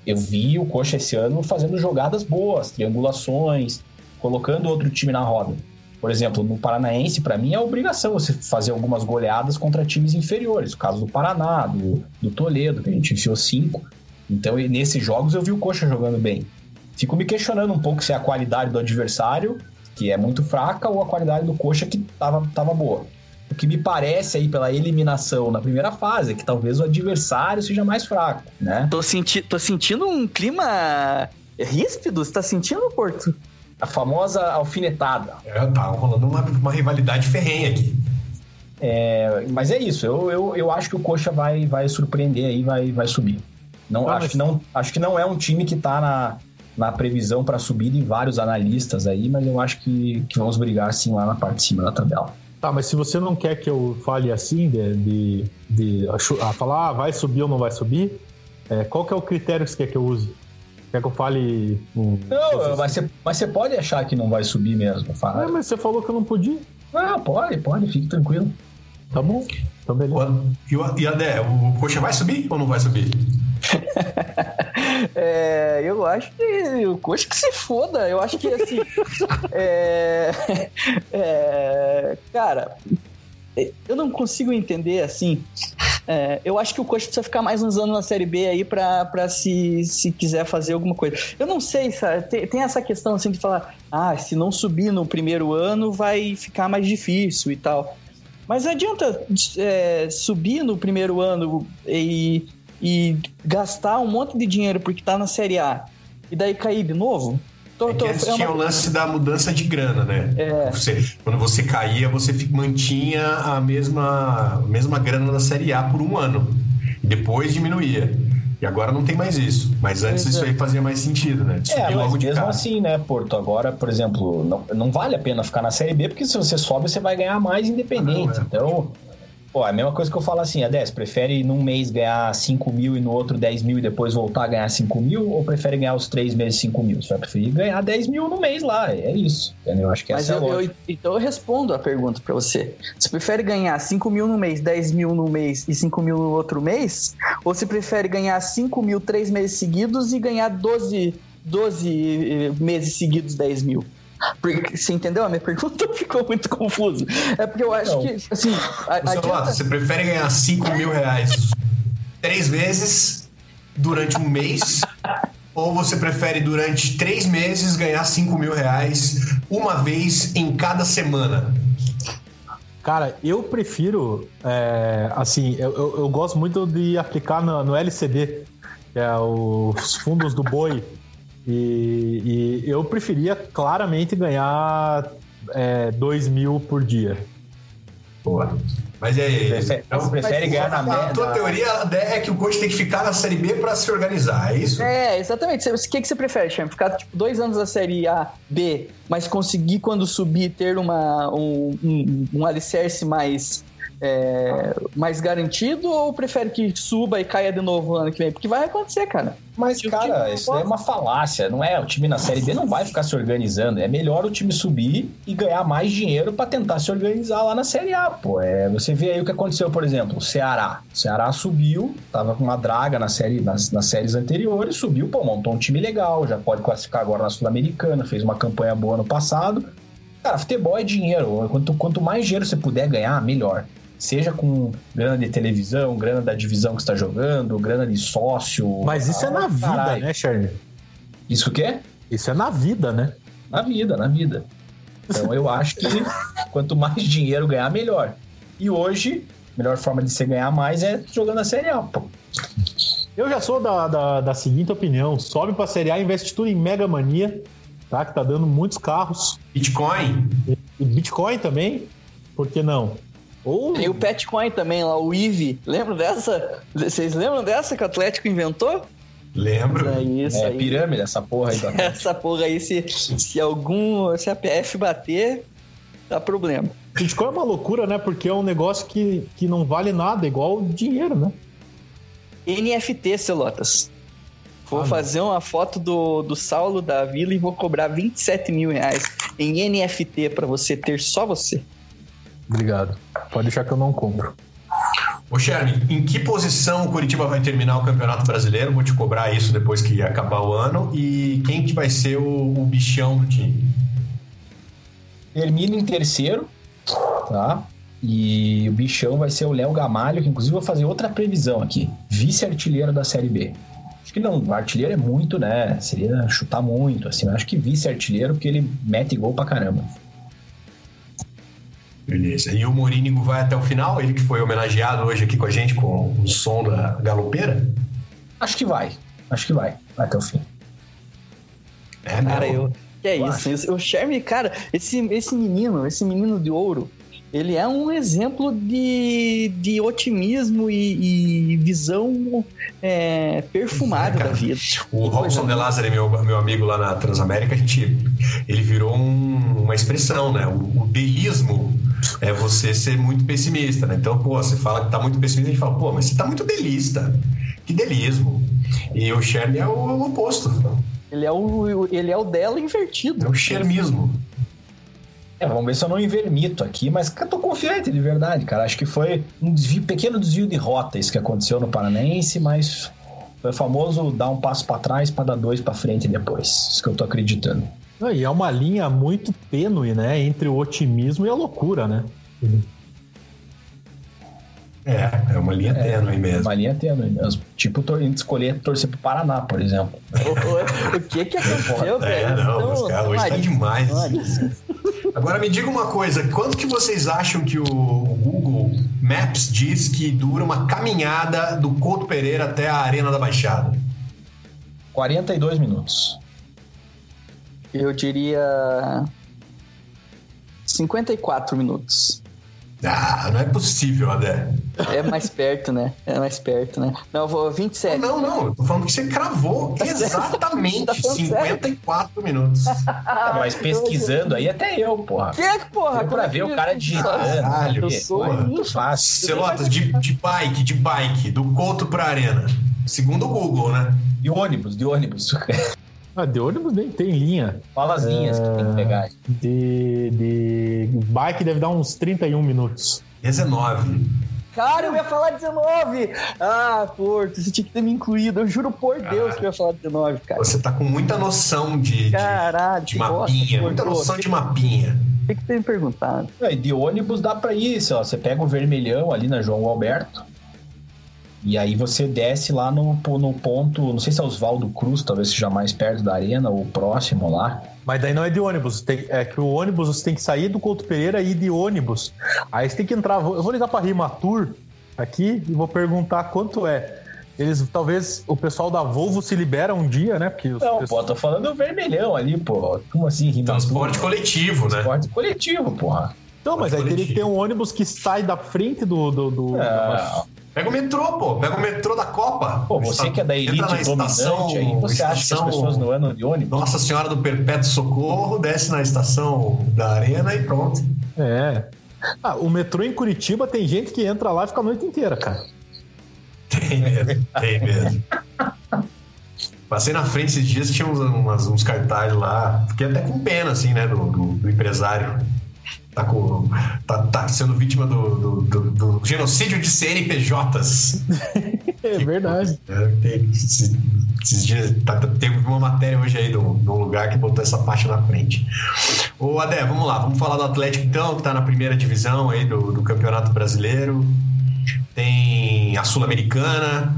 [SPEAKER 3] Eu vi o Coxa esse ano fazendo jogadas boas, triangulações, colocando outro time na roda. Por exemplo, no Paranaense, para mim é obrigação você fazer algumas goleadas contra times inferiores. O caso do Paraná, do, do Toledo, que a gente enfiou cinco. Então, nesses jogos eu vi o Coxa jogando bem. Fico me questionando um pouco se é a qualidade do adversário, que é muito fraca, ou a qualidade do Coxa, que tava, tava boa. O que me parece aí pela eliminação na primeira fase é que talvez o adversário seja mais fraco, né?
[SPEAKER 2] Tô, senti tô sentindo um clima ríspido. Você tá sentindo, Porto?
[SPEAKER 3] A famosa alfinetada.
[SPEAKER 1] É, tá rolando uma, uma rivalidade ferrenha aqui.
[SPEAKER 3] É, mas é isso, eu, eu, eu acho que o Coxa vai, vai surpreender aí, vai, vai subir. Não, acho,
[SPEAKER 4] mas-
[SPEAKER 3] que não, acho que não é um time que tá na, na previsão para subir em vários analistas aí, mas eu acho que, que vamos brigar sim lá na parte de cima da tabela.
[SPEAKER 4] Tá, mas se você não quer que eu fale assim, de, de, de acho- ah, falar ah, vai subir ou não vai subir, é, qual que é o critério que você quer que eu use? Quer que eu fale. Um,
[SPEAKER 3] Não, mas você, mas você pode achar que não vai subir mesmo. Fala.
[SPEAKER 4] mas você falou que eu não podia.
[SPEAKER 3] Ah, pode, pode, fique tranquilo.
[SPEAKER 4] Tá bom. Então, beleza.
[SPEAKER 1] E, o- e Adé, o Coxa vai subir ou não vai subir?
[SPEAKER 2] É, eu acho que o coxa que se foda. Eu acho que assim. é, é, cara, eu não consigo entender assim. é, eu acho que o Coxa precisa ficar mais uns anos na Série B aí pra, pra se, se quiser fazer alguma coisa. Eu não sei, sabe? Tem, tem essa questão assim de falar, ah, se não subir no primeiro ano vai ficar mais difícil e tal. Mas não adianta é, subir no primeiro ano e, e gastar um monte de dinheiro porque tá na Série A e daí cair de novo. Tô-
[SPEAKER 1] É que antes
[SPEAKER 2] é
[SPEAKER 1] tinha o lance da mudança de grana, né?
[SPEAKER 2] É.
[SPEAKER 1] Você- quando você caía, você mantinha a mesma, a mesma grana da Série A por um ano. E depois diminuía. E agora não tem mais isso. Mas antes
[SPEAKER 2] Pois
[SPEAKER 1] isso
[SPEAKER 2] é.
[SPEAKER 1] aí fazia mais sentido, né? De
[SPEAKER 3] É,
[SPEAKER 1] subir
[SPEAKER 3] mas
[SPEAKER 1] logo de
[SPEAKER 3] mesmo
[SPEAKER 1] cara.
[SPEAKER 3] assim, né, Porto? Agora, por exemplo, não, não vale a pena ficar na Série B, porque se você sobe, você vai ganhar mais independente.
[SPEAKER 1] Ah, não, é.
[SPEAKER 3] Então, pô, é a mesma coisa que eu falo assim, Adés, prefere num mês ganhar 5 mil e no outro 10 mil e depois voltar a ganhar 5 mil, ou prefere ganhar os três meses 5 mil? Você vai preferir ganhar 10 mil no mês lá, é isso. Entendeu? Eu acho que
[SPEAKER 2] Mas
[SPEAKER 3] essa é a
[SPEAKER 2] eu, eu-
[SPEAKER 3] lógica.
[SPEAKER 2] então eu respondo a pergunta pra você. Você prefere ganhar 5 mil no mês, 10 mil no mês e 5 mil no outro mês? Ou você prefere ganhar 5 mil três meses seguidos e ganhar 12, 12 eh, meses seguidos 10 mil? Porque, você entendeu? A minha pergunta ficou muito confusa. É porque eu acho
[SPEAKER 3] Não.
[SPEAKER 2] que, assim, a, adianta-
[SPEAKER 1] Lota, você prefere ganhar 5 mil reais três vezes durante um mês? ou você prefere durante três meses ganhar 5 mil reais uma vez em cada semana?
[SPEAKER 4] Cara, eu prefiro, é, assim, eu, eu, eu gosto muito de aplicar no, no LCD, que é os fundos do boi. E, e eu preferia claramente ganhar é, 2 mil por dia.
[SPEAKER 1] Boa. Mas e aí?
[SPEAKER 3] Prefere-
[SPEAKER 1] Então,
[SPEAKER 3] prefere ganhar na
[SPEAKER 1] a tua
[SPEAKER 3] média.
[SPEAKER 1] teoria é que o coach tem que ficar na Série B pra se organizar, é isso?
[SPEAKER 2] É, exatamente. Você- O que, que você prefere, Cham? Ficar tipo, dois anos na série A, B, mas conseguir quando subir ter uma, um, um, um alicerce mais, é, mais garantido ou prefere que suba e caia de novo ano que vem? Porque vai acontecer, cara.
[SPEAKER 3] Mas,
[SPEAKER 2] Se
[SPEAKER 3] cara, isso daí é uma falácia, não é? O time na Série B não vai ficar se organizando. É melhor o time subir e ganhar mais dinheiro pra tentar se organizar lá na Série A, pô. É, você vê aí o que aconteceu, por exemplo, o Ceará. O Ceará subiu, tava com uma draga na série, nas, nas séries anteriores, subiu, pô, montou um time legal, já pode classificar agora na Sul-Americana, fez uma campanha boa no passado. Cara, futebol é dinheiro. Quanto, quanto mais dinheiro você puder ganhar, melhor. Seja com grana de televisão, grana da divisão que está jogando, grana de sócio.
[SPEAKER 4] Mas isso é na vida,
[SPEAKER 3] Caralho.
[SPEAKER 4] né, Charlie?
[SPEAKER 3] Isso o quê?
[SPEAKER 4] Isso é na vida, né?
[SPEAKER 3] Na vida, na vida. Então eu acho que quanto mais dinheiro ganhar, melhor. E hoje, a melhor forma de você ganhar mais é jogando a Série A, pô.
[SPEAKER 4] Eu já sou da, da, da seguinte opinião: sobe pra Série A, investe tudo em Mega Mania, tá? Que tá dando muitos carros.
[SPEAKER 1] Bitcoin?
[SPEAKER 4] E Bitcoin também, por que não? Ou
[SPEAKER 2] Tem o Petcoin também lá, o Eevee. Lembram dessa? Vocês lembram dessa que o Atlético inventou?
[SPEAKER 1] Lembro.
[SPEAKER 2] É isso
[SPEAKER 3] É
[SPEAKER 2] aí.
[SPEAKER 3] pirâmide essa porra aí.
[SPEAKER 2] Essa porra aí, se, se algum. Se a PF bater, dá problema.
[SPEAKER 4] Bitcoin é uma loucura, né? Porque é um negócio que, que não vale nada, igual dinheiro, né?
[SPEAKER 2] NFT, Celotas. Vou
[SPEAKER 4] Ah,
[SPEAKER 2] fazer uma foto do, do Saulo da Vila e vou cobrar 27 mil reais em NFT pra você ter só você.
[SPEAKER 4] Obrigado. Pode deixar que eu não compro.
[SPEAKER 1] Ô, Sherman, em que posição o Curitiba vai terminar o Campeonato Brasileiro? Vou te cobrar isso depois que acabar o ano. E quem que vai ser o, o bichão do time?
[SPEAKER 3] Termina em terceiro, tá? E o bichão vai ser o Léo Gamalho, que inclusive eu vou fazer outra previsão aqui. Vice-artilheiro da Série B. Acho que não, o artilheiro é muito, né? Seria chutar muito, assim. Mas acho que vice-artilheiro, porque ele mete gol pra caramba.
[SPEAKER 1] Beleza. E o Morínigo vai até o final? Ele que foi homenageado hoje aqui com a gente com o som da galopeira?
[SPEAKER 3] Acho que vai. Acho que vai. Vai até o fim.
[SPEAKER 1] É,
[SPEAKER 2] Cara,
[SPEAKER 1] meu.
[SPEAKER 2] eu. Que é
[SPEAKER 3] Eu
[SPEAKER 2] isso? Esse- O Shermy, cara, esse, esse menino, esse menino de ouro, ele é um exemplo de, de otimismo e, e visão é, perfumada
[SPEAKER 1] É, cara.
[SPEAKER 2] da vida.
[SPEAKER 1] O Robson De Lázaro, meu, meu amigo lá na Transamérica, a gente, ele virou um- uma expressão, né? O, o delismo é você ser muito pessimista, né? Então, pô, você fala que tá muito pessimista, a gente fala, pô, mas você tá muito delista. Que delismo. E o Sherm é o, o oposto.
[SPEAKER 2] Ele é o, ele é o dela invertido.
[SPEAKER 1] É o Shermismo.
[SPEAKER 3] É, vamos ver se eu não invermito aqui, mas eu tô confiante de verdade, cara. Acho que foi um desvio, pequeno desvio de rota isso que aconteceu no Paranaense, mas foi famoso dar um passo pra trás pra dar dois pra frente depois. Isso que eu tô acreditando.
[SPEAKER 4] Não, E é uma linha muito tênue, né? Entre o otimismo e a loucura, né?
[SPEAKER 1] É, é uma linha tênue mesmo.
[SPEAKER 3] Uma linha tênue mesmo. Tipo, tor- escolher torcer pro Paraná, por exemplo.
[SPEAKER 2] O, o que que aconteceu,
[SPEAKER 1] É,
[SPEAKER 2] velho?
[SPEAKER 1] não,
[SPEAKER 2] Então,
[SPEAKER 1] os caras hoje tá demais. Agora me diga uma coisa, quanto que vocês acham que o Google Maps diz que dura uma caminhada do Couto Pereira até a Arena da Baixada?
[SPEAKER 3] 42 minutos.
[SPEAKER 2] Eu diria 54 minutos.
[SPEAKER 1] Ah, não é possível, Adé.
[SPEAKER 2] É mais perto, né? É mais perto, né? Não, eu vou 27.
[SPEAKER 1] Não, não, eu tô falando que você cravou exatamente
[SPEAKER 2] Tá falando
[SPEAKER 1] 54 minutos.
[SPEAKER 3] Ah, mas pesquisando aí, até eu, porra.
[SPEAKER 2] Que é que, porra?
[SPEAKER 3] Deu pra ver o cara digitando.
[SPEAKER 1] Caralho,
[SPEAKER 3] aqui.
[SPEAKER 2] eu sou
[SPEAKER 3] Foi muito
[SPEAKER 2] isso.
[SPEAKER 3] fácil.
[SPEAKER 1] Celotas, de, de bike, de bike, do Couto pra Arena. Segundo o Google, né?
[SPEAKER 3] De ônibus, de ônibus.
[SPEAKER 4] Ah, de ônibus nem tem linha.
[SPEAKER 3] Fala as linhas que tem que pegar.
[SPEAKER 4] De, de bike deve dar uns 31 minutos.
[SPEAKER 1] 19.
[SPEAKER 2] Cara, eu ia falar 19! Ah, Porto, você tinha que ter me incluído. Eu juro por Deus que eu ia falar 19, cara.
[SPEAKER 1] Você tá com muita noção de, de,
[SPEAKER 2] Caralho,
[SPEAKER 1] de
[SPEAKER 2] que bosta,
[SPEAKER 1] mapinha, muita
[SPEAKER 2] Porto.
[SPEAKER 1] noção de mapinha.
[SPEAKER 2] Tem que ter me perguntado.
[SPEAKER 3] É, e de ônibus dá pra ir, sei lá, você pega o vermelhão ali na João Alberto. E aí você desce lá no, no ponto, não sei se é Oswaldo Cruz, talvez seja mais perto da arena ou próximo lá.
[SPEAKER 4] Mas daí não é de ônibus. tem- é que o ônibus você tem que sair do Couto Pereira e ir de ônibus. Aí você tem que entrar. Eu vou ligar pra Rimatur aqui e vou perguntar quanto é. Eles talvez o pessoal da Volvo se libera um dia, né? Porque os
[SPEAKER 3] Não,
[SPEAKER 4] pessoal-
[SPEAKER 3] pô, tô falando do vermelhão ali, pô. Como assim, Rima?
[SPEAKER 1] Transporte coletivo, né?
[SPEAKER 3] Transporte coletivo, porra.
[SPEAKER 4] Então, mas aí teria que ter um ônibus que sai da frente do. do, do-
[SPEAKER 3] É,
[SPEAKER 1] Pega o metrô, pô. Pega o metrô da Copa.
[SPEAKER 3] pô, você que é da elite
[SPEAKER 1] Entra na
[SPEAKER 3] dominante
[SPEAKER 1] estação,
[SPEAKER 3] aí, você acha que as
[SPEAKER 1] estação-
[SPEAKER 3] pessoas não andam de ônibus?
[SPEAKER 1] Nossa Senhora do Perpétuo Socorro, desce na estação da arena e pronto.
[SPEAKER 4] É. Ah, o metrô em Curitiba tem gente que entra lá e fica a noite inteira, cara.
[SPEAKER 1] Tem mesmo, tem mesmo. Passei na frente esses dias, tinha uns, umas- uns cartazes lá. Fiquei até com pena, assim, né, do, do, do empresário. Tá, com, tá, tá sendo vítima do, do, do- do genocídio de CNPJs.
[SPEAKER 4] É verdade.
[SPEAKER 1] É, tem- esses, esses dias tá, teve uma matéria hoje aí de um de um lugar que botou essa parte na frente. Ô Adé, vamos lá, vamos falar do Atlético então, que tá na primeira divisão aí do, do Campeonato Brasileiro. Tem a Sul-Americana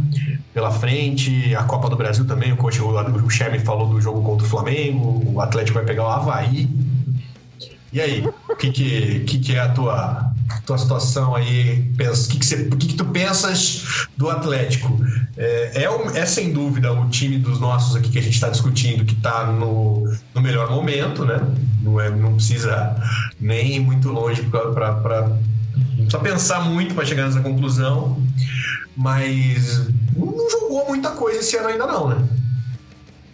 [SPEAKER 1] pela frente, a Copa do Brasil também. O coach, o, o Sherman falou do jogo contra o Flamengo. O Atlético vai pegar o Havaí. E aí, o que, que, que, que é a tua, tua situação aí? O que, que, que, que tu pensas do Atlético? É, é, o- é sem dúvida o time dos nossos aqui que a gente está discutindo que está no, no melhor momento, né? Não, é, não precisa nem ir muito longe para. Precisa pensar muito para chegar nessa conclusão, mas não jogou muita coisa esse ano ainda, não, né?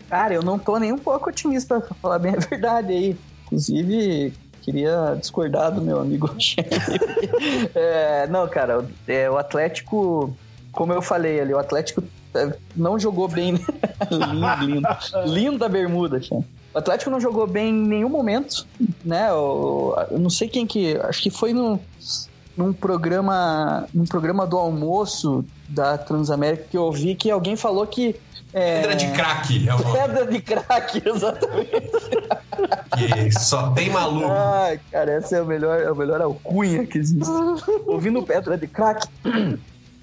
[SPEAKER 2] Cara, eu não tô nem um pouco otimista, pra falar bem a verdade aí. Inclusive, queria discordar do meu amigo é, Não, cara, é, o Atlético, como eu falei ali, o Atlético é, não jogou bem. lindo, lindo. Linda bermuda, Sherry. O Atlético não jogou bem em nenhum momento, né? Eu, eu não sei quem que. Acho que foi no, num programa. Num programa do almoço da Transamérica que eu ouvi que alguém falou que. é,
[SPEAKER 1] Pedra de craque é o nome.
[SPEAKER 2] Pedra de crack, exatamente.
[SPEAKER 1] Que só tem maluco.
[SPEAKER 2] Ai, cara, essa é a melhor, é a melhor alcunha que existe. Ouvindo Pedra de crack.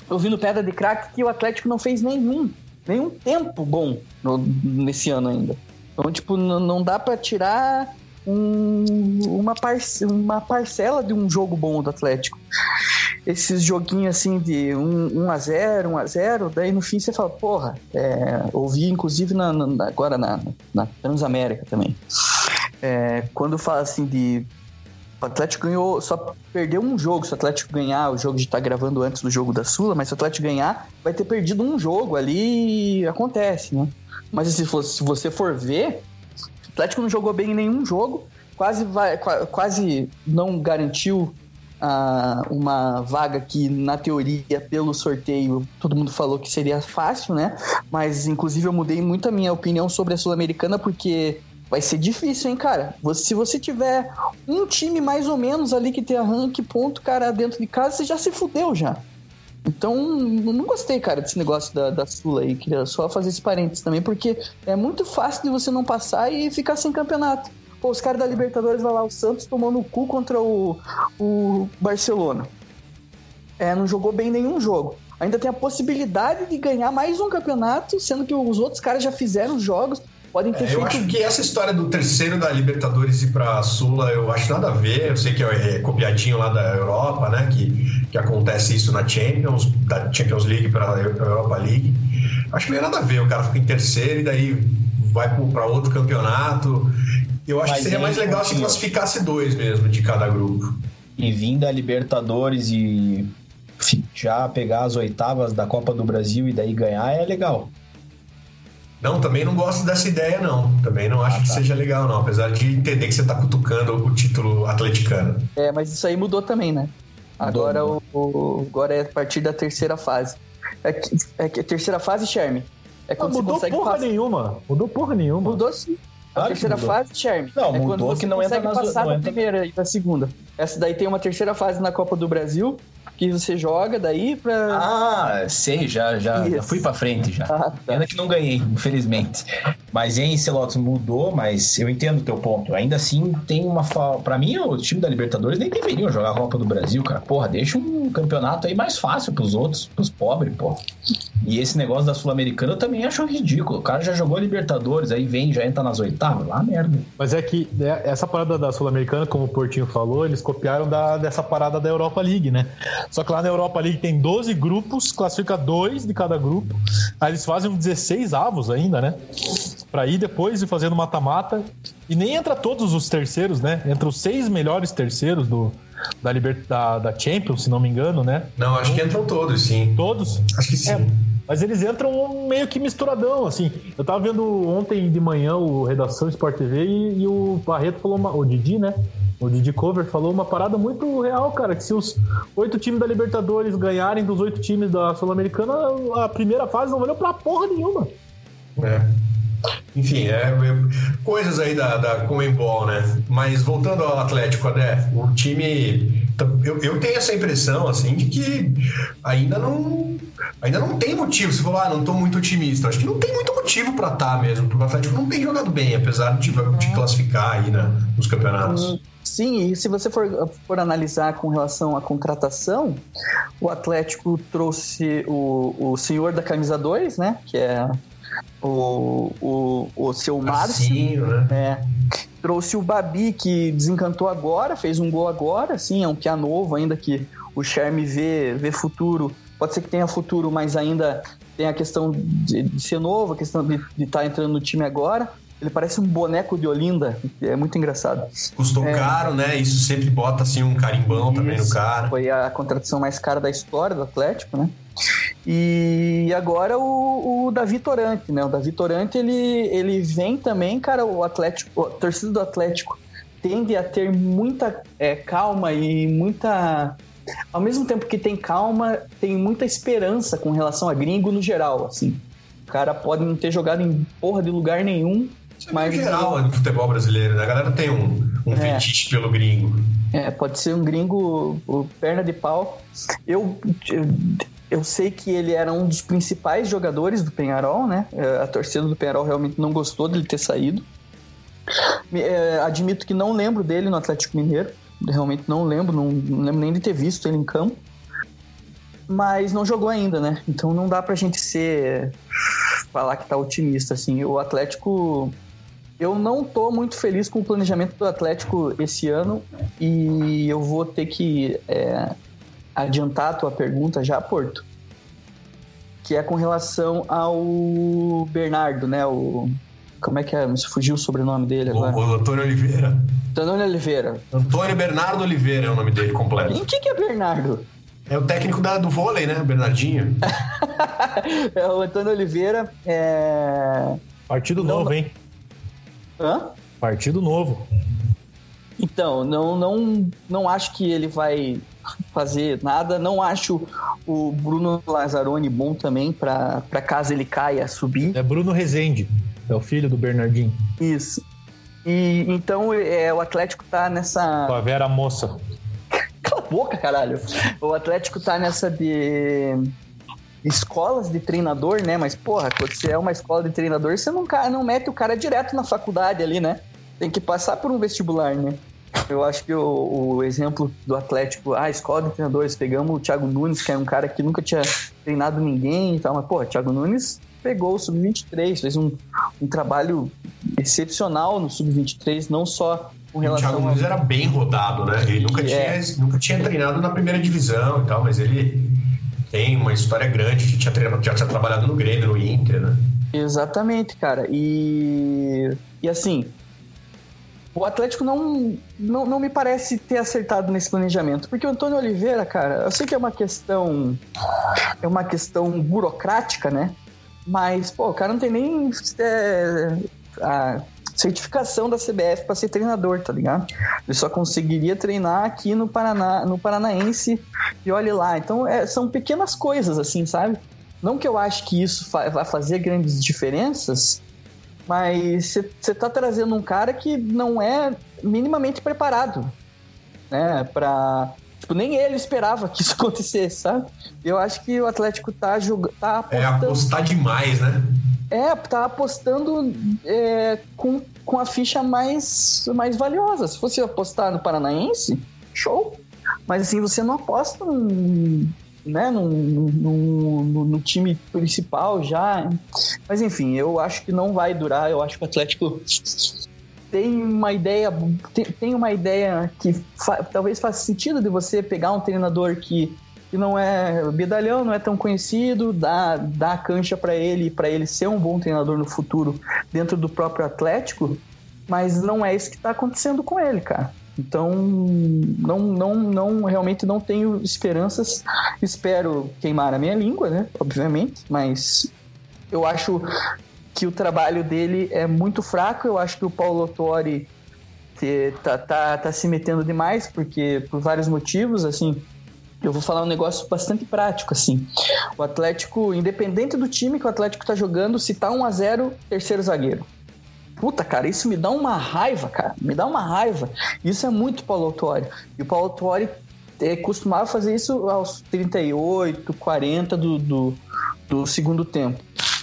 [SPEAKER 2] Ouvindo Pedra de crack que o Atlético não fez nenhum, nenhum tempo bom no- nesse ano ainda. Então, tipo, não dá pra tirar um- uma, uma parcela de um jogo bom do Atlético. Esses joguinhos assim de 1 a 0 1 a 0 daí no fim você fala, porra, é, ouvi inclusive na, na- agora na, na Transamérica também. É, quando fala assim de. O Atlético ganhou, só perdeu um jogo. Se o Atlético ganhar, o jogo de estar gravando antes do jogo da Sula, mas se o Atlético ganhar, vai ter perdido um jogo ali acontece, né? Mas se, se você for ver, Atlético não jogou bem em nenhum jogo, quase, vai, qua- quase não garantiu ah, uma vaga que, na teoria, pelo sorteio, todo mundo falou que seria fácil, né? Mas, inclusive, eu mudei muito a minha opinião sobre a Sul-Americana, porque vai ser difícil, hein, cara? Se você tiver um time mais ou menos ali que tem arranque ponto, cara, dentro de casa, você já se fudeu já. Então, não gostei, cara, desse negócio da, da Sula aí. Queria só fazer esse parênteses também, porque é muito fácil de você não passar e ficar sem campeonato. Pô, os caras da Libertadores vai lá, o Santos tomou no cu contra o, o Barcelona. É, não jogou bem nenhum jogo. Ainda tem a possibilidade de ganhar mais um campeonato, sendo que os outros caras já fizeram os jogos, podem ter
[SPEAKER 1] É, eu
[SPEAKER 2] feito
[SPEAKER 1] acho que essa história do terceiro da Libertadores ir pra Sula, eu acho nada a ver. Eu sei que é copiadinho lá da Europa, né? Que, que acontece isso na Champions, da Champions League pra Europa League. Acho que não é nada a ver. O cara fica em terceiro e daí vai pra outro campeonato. Eu acho
[SPEAKER 3] Mas
[SPEAKER 1] que seria mais legal se
[SPEAKER 3] continua.
[SPEAKER 1] classificasse dois mesmo de cada grupo.
[SPEAKER 3] E vir da Libertadores e já pegar as oitavas da Copa do Brasil e daí ganhar é legal.
[SPEAKER 1] Não, também não gosto dessa ideia, não. Também não acho
[SPEAKER 3] Ah,
[SPEAKER 1] que
[SPEAKER 3] tá.
[SPEAKER 1] seja legal, não. Apesar de entender que você tá cutucando o título atleticano.
[SPEAKER 2] É, mas isso aí mudou também, né? Agora. O, o- agora é a partir da terceira fase. É que, é que a terceira fase, Sherme. É
[SPEAKER 4] Não
[SPEAKER 2] quando você
[SPEAKER 4] mudou
[SPEAKER 2] consegue
[SPEAKER 4] porra
[SPEAKER 2] passar.
[SPEAKER 4] nenhuma. Mudou porra nenhuma.
[SPEAKER 2] Mudou sim. A
[SPEAKER 3] Claro que
[SPEAKER 2] terceira fase, Sherme.
[SPEAKER 3] Não,
[SPEAKER 2] é quando
[SPEAKER 3] mudou
[SPEAKER 2] você
[SPEAKER 3] que não entra
[SPEAKER 2] consegue
[SPEAKER 3] nas-
[SPEAKER 2] passar
[SPEAKER 3] não
[SPEAKER 2] da
[SPEAKER 3] entra-
[SPEAKER 2] primeira e da segunda. Essa daí tem uma terceira fase na Copa do Brasil, que você joga daí pra.
[SPEAKER 3] Ah, sei, já, já, já fui pra frente já. Ah, tá. Pena que não ganhei, infelizmente. Mas em Celotes mudou, mas eu entendo o teu ponto. Ainda assim, tem uma. Pra mim, o time da Libertadores nem deveriam jogar a Copa do Brasil, cara. Porra, deixa um campeonato aí mais fácil pros outros, pros pobres, pô. E esse negócio da Sul-Americana eu também acho ridículo. O cara já jogou a Libertadores, aí vem, já entra nas oitavas. Lá merda.
[SPEAKER 4] Mas é que né, essa parada da Sul-Americana, como o Portinho falou, eles copiaram da, dessa parada da Europa League, né? Só que lá na Europa League tem 12 grupos, classifica dois de cada grupo. Aí eles fazem um 16 avos ainda, né? Pra ir depois e fazendo mata-mata. E nem entra todos os terceiros, né? Entra os seis melhores terceiros do, da, Liber... da, da Champions, se não me engano, né?
[SPEAKER 1] Não, acho que entram todos, sim.
[SPEAKER 4] Todos?
[SPEAKER 1] Acho que sim.
[SPEAKER 4] É, mas eles entram meio que misturadão, assim. Eu tava vendo ontem de manhã o Redação Sport TV e, e o Barreto falou, uma, o Didi, né? O Didi Cover falou uma parada muito real, cara, que se os oito times da Libertadores ganharem dos oito times da Sul-Americana, a primeira fase não valeu pra porra nenhuma.
[SPEAKER 1] É. Enfim, é, é, coisas aí da, da Comembol, né? Mas voltando ao Atlético, Adé, o time. Eu, eu tenho essa impressão, assim, de que ainda não. Ainda não tem motivo. Você falou, ah, não estou muito otimista. Acho que não tem muito motivo para estar tá mesmo, porque o Atlético não tem jogado bem, apesar de, de classificar aí né, nos campeonatos.
[SPEAKER 2] Sim, e se você for, for analisar com relação à contratação, o Atlético trouxe o, o senhor da camisa 2, né? Que é o, o, o seu Márcio. Né? É, trouxe o Babi, que desencantou agora, fez um gol agora, sim, é um é novo ainda, que o Charme vê, vê futuro. Pode ser que tenha futuro, mas ainda tem a questão de, de ser novo, a questão de estar tá entrando no time agora. Ele parece um boneco de Olinda, é muito engraçado.
[SPEAKER 1] Custou
[SPEAKER 2] é,
[SPEAKER 1] caro, né? Isso sempre bota assim um carimbão isso, também no cara.
[SPEAKER 2] Foi a contratação mais cara da história do Atlético, né? E agora o, o Davi Torante, né? O Davi Torante, ele, ele vem também, cara, o Atlético, a torcida do Atlético tende a ter muita é, calma e muita... Ao mesmo tempo que tem calma, tem muita esperança com relação a gringo no geral, assim. O cara pode não ter jogado em porra de lugar nenhum,
[SPEAKER 1] Isso é mas... geral no futebol brasileiro, né? A galera tem um, um é. fetiche pelo gringo.
[SPEAKER 2] É, pode ser um gringo, perna de pau. Eu, eu eu sei que ele era um dos principais jogadores do Penharol, né? É, a torcida do Penharol realmente não gostou dele ter saído. É, admito que não lembro dele no Atlético Mineiro. Realmente não lembro, não, lembro nem de ter visto ele em campo. Mas não jogou ainda, né? Então não dá pra gente ser. falar que tá otimista, assim. O Atlético. Eu não tô muito feliz com o planejamento do Atlético esse ano e eu vou ter que é, adiantar a tua pergunta já, Porto, que é com relação ao Bernardo, né? O como é que é? Me fugiu o sobrenome dele agora.
[SPEAKER 1] O, o Antônio Oliveira.
[SPEAKER 2] Antônio Oliveira.
[SPEAKER 1] Antônio Bernardo Oliveira é o nome dele completo.
[SPEAKER 2] E o que, que é Bernardo?
[SPEAKER 1] É o técnico da, do vôlei, né? Bernardinho.
[SPEAKER 2] é o Antônio Oliveira. É...
[SPEAKER 4] Partido não, novo, hein?
[SPEAKER 2] Hã?
[SPEAKER 4] Partido novo.
[SPEAKER 2] Então, não, não, não acho que ele vai fazer nada. Não acho o Bruno Lazzaroni bom também para caso ele caia subir.
[SPEAKER 4] É Bruno Rezende, é o filho do Bernardinho.
[SPEAKER 2] Isso. E então é, o Atlético tá nessa.
[SPEAKER 4] Com a Vera Moça.
[SPEAKER 2] Cala a boca, caralho. O Atlético tá nessa de escolas de treinador, né? Mas, porra, quando você é uma escola de treinador, você não, não mete o cara direto na faculdade ali, né? Tem que passar por um vestibular, né? Eu acho que o, o, exemplo do Atlético, a ah, escola de treinadores, pegamos o Thiago Nunes, que é um cara que nunca tinha treinado ninguém e tal, mas, pô, o Thiago Nunes pegou o Sub-23, fez um, um trabalho excepcional no Sub-23, não só com relação.
[SPEAKER 1] O Thiago Nunes era bem rodado, né? Ele nunca, é. tinha, nunca tinha treinado na primeira divisão e tal, mas ele tem uma história grande, que tinha treinado, já tinha trabalhado no Grêmio, no Inter, né?
[SPEAKER 2] Exatamente, cara. E, e assim, o Atlético não, não, não me parece ter acertado nesse planejamento. Porque o Antônio Oliveira, cara, eu sei que é uma questão. É uma questão burocrática, né? Mas, pô, o cara não tem nem é, a certificação da CBF para ser treinador, tá ligado? Ele só conseguiria treinar aqui no Paraná, no Paranaense e olhe lá. Então, é, são pequenas coisas, assim, sabe? Não que eu acho que isso vai fazer grandes diferenças, mas você está trazendo um cara que não é minimamente preparado, né? Para Tipo, nem ele esperava que isso acontecesse, sabe? Eu acho que o Atlético tá, jogando, tá
[SPEAKER 1] É
[SPEAKER 2] apostando.
[SPEAKER 1] apostar demais, né?
[SPEAKER 2] É, tá apostando é, com, com a ficha mais, mais valiosa. Se fosse apostar no Paranaense, show. Mas assim, você não aposta num, né, num, num, num- no time principal já. Mas enfim, eu acho que não vai durar. Eu acho que o Atlético tem uma ideia tem, tem uma ideia que fa- talvez faça sentido de você pegar um treinador que, que não é medalhão, não é tão conhecido, dar, dar a cancha para ele, para ele ser um bom treinador no futuro dentro do próprio Atlético, mas não é isso que está acontecendo com ele, cara. Então, não, não, não, realmente não tenho esperanças. Espero queimar a minha língua, né? Obviamente, mas eu acho que o trabalho dele é muito fraco. Eu acho que o Paulo que tá, tá, tá se metendo demais, porque por vários motivos, assim. Eu vou falar um negócio bastante prático, assim. O Atlético, independente do time que o Atlético tá jogando, se tá 1 a 0 terceiro zagueiro. Puta, cara, isso me dá uma raiva, cara. Me dá uma raiva. Isso é muito Paulo Autuori. E o Paulo Autuori eh, costumava fazer isso aos 38, 40 do, do, do segundo tempo.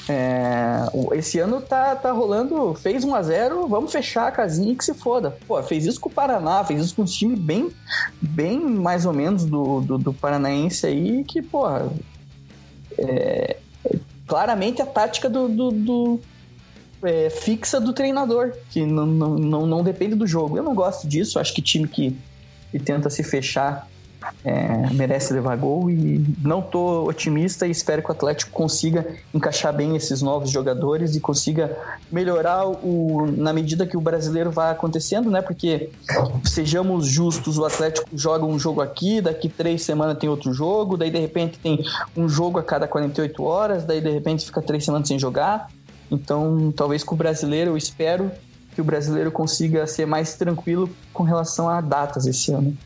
[SPEAKER 2] É, esse ano tá, tá rolando, fez 1 a 0 vamos fechar a casinha e que se foda. Pô, fez isso com o Paraná, fez isso com um time bem, bem mais ou menos do, do, do Paranaense aí, que, porra, é, claramente a tática do, do, do- é, fixa do treinador, que não, não, não, não depende do jogo. Eu não gosto disso, acho que time que, que tenta se fechar é, merece levar gol e não tô otimista e espero que o Atlético consiga encaixar bem esses novos jogadores e consiga melhorar o, na medida que o brasileiro vai acontecendo, né? Porque sejamos justos, o Atlético joga um jogo aqui, daqui três semanas tem outro jogo, daí de repente tem um jogo a cada 48 horas, daí de repente fica três semanas sem jogar. Então, talvez com o brasileiro, eu espero que o brasileiro consiga ser mais tranquilo com relação a datas esse ano.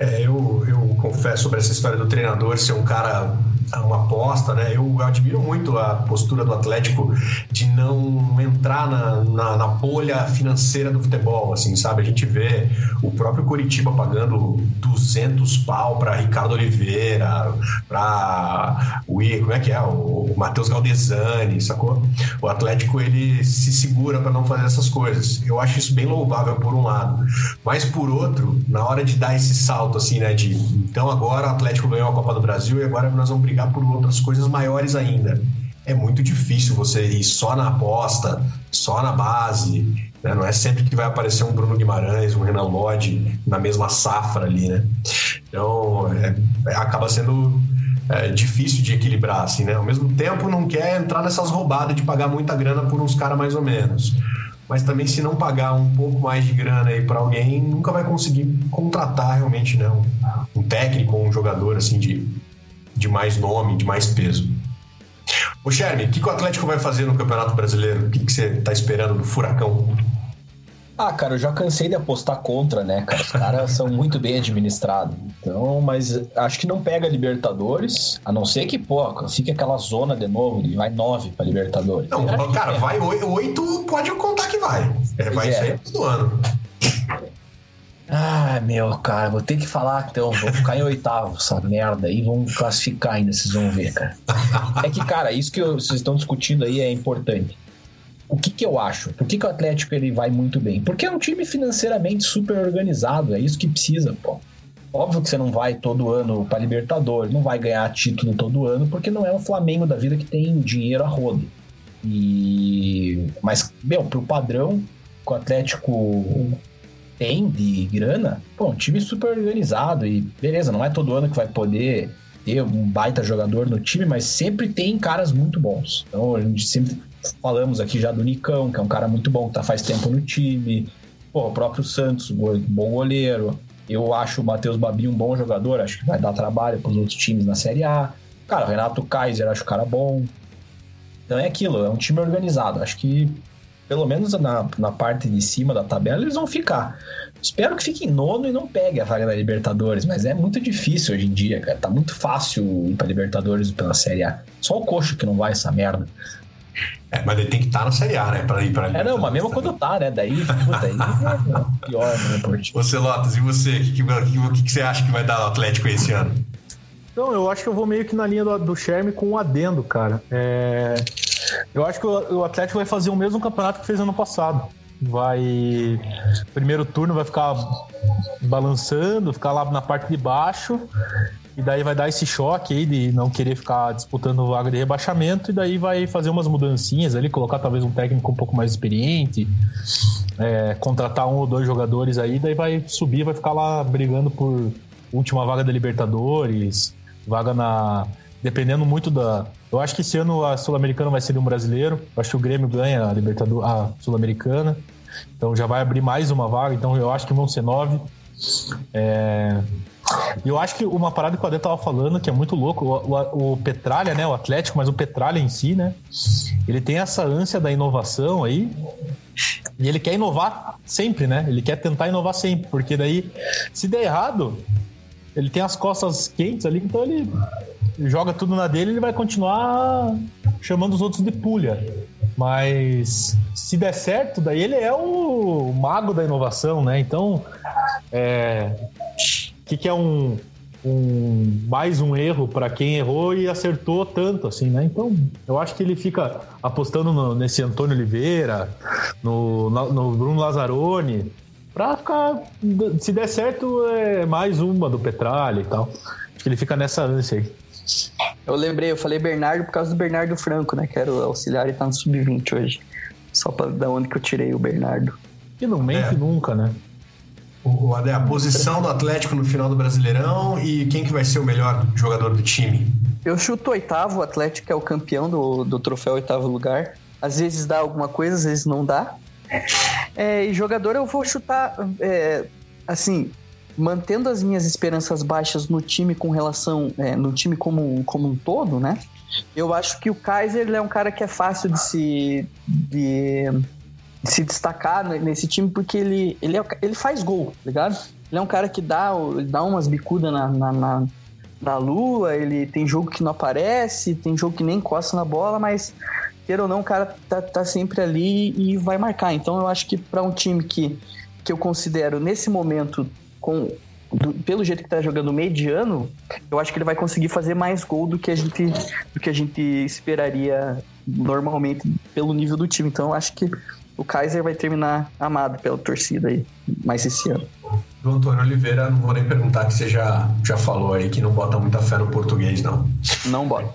[SPEAKER 1] É, eu, eu confesso sobre essa história do treinador ser um cara, uma aposta, né? Eu admiro muito a postura do Atlético de não entrar na, na, na bolha financeira do futebol, assim, sabe? A gente vê o próprio Coritiba pagando 200 pau para Ricardo Oliveira, para o como é que é? O, o Matheus Galdesani, sacou? O Atlético ele se segura para não fazer essas coisas. Eu acho isso bem louvável por um lado, mas por outro, na hora de dar esse salto assim, né, de então agora o Atlético ganhou a Copa do Brasil e agora nós vamos brigar por outras coisas maiores ainda. É muito difícil você ir só na aposta, só na base, né? Não é sempre que vai aparecer um Bruno Guimarães, um Renan Lodge na mesma safra ali, né? Então, é- é- acaba sendo é, difícil de equilibrar, assim, né? Ao mesmo tempo, não quer entrar nessas roubadas de pagar muita grana por uns caras mais ou menos. Mas também, se não pagar um pouco mais de grana aí para alguém, nunca vai conseguir contratar realmente, né? Um, técnico ou um jogador, assim, de, de mais nome, de mais peso. Ô, Shermy, o que, que o Atlético vai fazer no Campeonato Brasileiro? O que, que você tá esperando do Furacão?
[SPEAKER 3] Ah, cara, eu já cansei de apostar contra, né, cara? Os caras são muito bem administrados. Então, mas acho que não pega Libertadores, a não ser que, pô, fique aquela zona de novo, e vai nove pra Libertadores.
[SPEAKER 1] Não,
[SPEAKER 3] que
[SPEAKER 1] cara,
[SPEAKER 3] é.
[SPEAKER 1] vai oi- oito, pode contar que vai. É, vai
[SPEAKER 3] é.
[SPEAKER 1] aí todo ano.
[SPEAKER 3] Ah, meu, cara, vou ter que falar então, vou ficar em oitavo, essa merda aí, vamos classificar ainda, vocês vão ver, cara. É que, cara, isso que vocês estão discutindo aí é importante. O que que eu acho? Por que, que o Atlético ele vai muito bem? Porque é um time financeiramente super organizado, é isso que precisa, pô. Óbvio que você não vai todo ano pra Libertadores, não vai ganhar título todo ano, porque não é o Flamengo da vida que tem dinheiro a rodo. E... Mas, meu, pro padrão que o Atlético tem de grana, pô, um time super organizado e beleza, não é todo ano que vai poder ter um baita jogador no time, mas sempre tem caras muito bons. Então a gente sempre falamos aqui já do Nicão, que é um cara muito bom, que tá faz tempo no time. Pô, o próprio Santos, bom goleiro. Eu acho o Matheus Babi um bom jogador, acho que vai dar trabalho pros outros times na Série A. Cara, o Renato Kaiser, acho o cara bom. Então é aquilo, é um time organizado. Acho que pelo menos na, na parte de cima da tabela, eles vão ficar. Espero que fique em nono e não pegue a vaga da Libertadores, mas é muito difícil hoje em dia, cara. Tá muito fácil ir pra Libertadores pela Série A. Só o Coxo que não vai essa merda.
[SPEAKER 1] É, mas ele tem que estar na Série A, né? Pra ir pra
[SPEAKER 3] É, não, mas mesmo quando tá, né? Daí, puta, aí é pior, né, Portinho?
[SPEAKER 1] Ô, Celotas, e você? O que, que, que, que você acha que vai dar o Atlético esse ano?
[SPEAKER 4] Então, eu acho que eu vou meio que na linha do, do Sherme com um adendo, cara. É, eu acho que o, o Atlético vai fazer o mesmo campeonato que fez ano passado. Vai. Primeiro turno vai ficar balançando, ficar lá na parte de baixo. E daí vai dar esse choque aí de não querer ficar disputando vaga de rebaixamento. E daí vai fazer umas mudancinhas ali, colocar talvez um técnico um pouco mais experiente, é, contratar um ou dois jogadores aí. Daí vai subir, vai ficar lá brigando por última vaga da Libertadores, vaga na. Dependendo muito da. Eu acho que esse ano a Sul-Americana vai ser de um brasileiro. Eu acho que o Grêmio ganha a Libertadores, a Sul-Americana. Então já vai abrir mais uma vaga. Então eu acho que vão ser nove. É... E eu acho que uma parada que o Adê tava falando, que é muito louco, o, o, o, Petralha, né? O Atlético, mas o Petralha em si, né? Ele tem essa ânsia da inovação aí. E ele quer inovar sempre, né? Ele quer tentar inovar sempre, porque daí, se der errado, ele tem as costas quentes ali, então ele joga tudo na dele, ele vai continuar chamando os outros de pulha. Mas se der certo, daí ele é o mago da inovação, né? Então, é, que, que é um, um mais um erro para quem errou e acertou tanto assim, né? Então, eu acho que ele fica apostando no, nesse Antônio Oliveira, no, no Bruno Lazzaroni, para ficar se der certo é mais uma do Petralha e tal. Acho que ele fica nessa ânsia aí.
[SPEAKER 2] Eu lembrei, eu falei Bernardo por causa do Bernardo Franco, né? Que era o auxiliar e tá no sub-20 hoje. Só para da onde que eu tirei o Bernardo.
[SPEAKER 4] E não mente é. nunca, né?
[SPEAKER 1] O, a, a posição do Atlético no final do Brasileirão e quem que vai ser o melhor jogador do time?
[SPEAKER 2] Eu chuto oitavo, o Atlético é o campeão do, do troféu oitavo lugar. Às vezes dá alguma coisa, às vezes não dá. É, e jogador eu vou chutar, é, assim, mantendo as minhas esperanças baixas no time com relação, é, no time como, como um todo, né? Eu acho que o Kaiser é um cara que é fácil de se, de, se destacar nesse time porque ele, ele, é, ele faz gol, tá ligado? Ele é um cara que dá, dá umas bicudas na, na, na, na lua, ele tem jogo que não aparece, tem jogo que nem encosta na bola, mas queira ou não, o cara tá, tá sempre ali e vai marcar. Então eu acho que para um time que, que eu considero nesse momento, com do, pelo jeito que tá jogando mediano, eu acho que ele vai conseguir fazer mais gol do que a gente, do que a gente esperaria normalmente pelo nível do time. Então eu acho que o Kaiser vai terminar amado pela torcida aí, mais esse ano.
[SPEAKER 1] Do Antônio Oliveira, não vou nem perguntar que você já, já falou aí que não bota muita fé no português, não.
[SPEAKER 2] Não bota.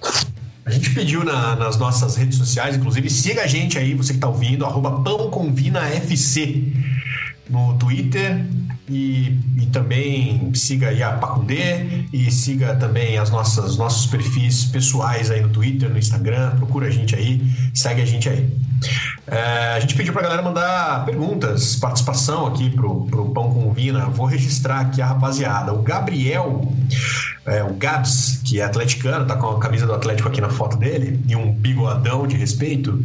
[SPEAKER 1] A gente pediu na, nas nossas redes sociais, inclusive, siga a gente aí, você que está ouvindo, arroba pãoconvinafc no Twitter, e, e também siga aí a Pacundê e siga também as nossas nossos perfis pessoais aí no Twitter, no Instagram. Procura a gente aí, segue a gente aí. É, a gente pediu pra galera mandar perguntas, participação aqui pro, pro Pão com Vina. Vou registrar aqui a rapaziada. O Gabriel, é, o Gabs, que é atleticano, tá com a camisa do Atlético aqui na foto dele, e um bigodão de respeito.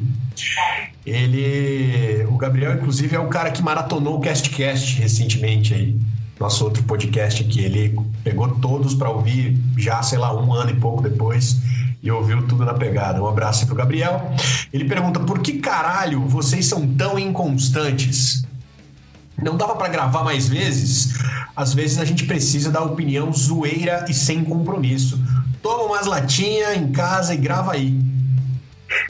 [SPEAKER 1] Ele. O Gabriel, inclusive, é o cara que maratonou o CastCast recentemente aí. Nosso outro podcast aqui. Ele pegou todos para ouvir já, sei lá, um ano e pouco depois e ouviu tudo na pegada. Um abraço aí pro Gabriel. Ele pergunta: por que caralho vocês são tão inconstantes? Não dava para gravar mais vezes? Às vezes a gente precisa da opinião zoeira e sem compromisso. Toma umas latinhas em casa e grava aí.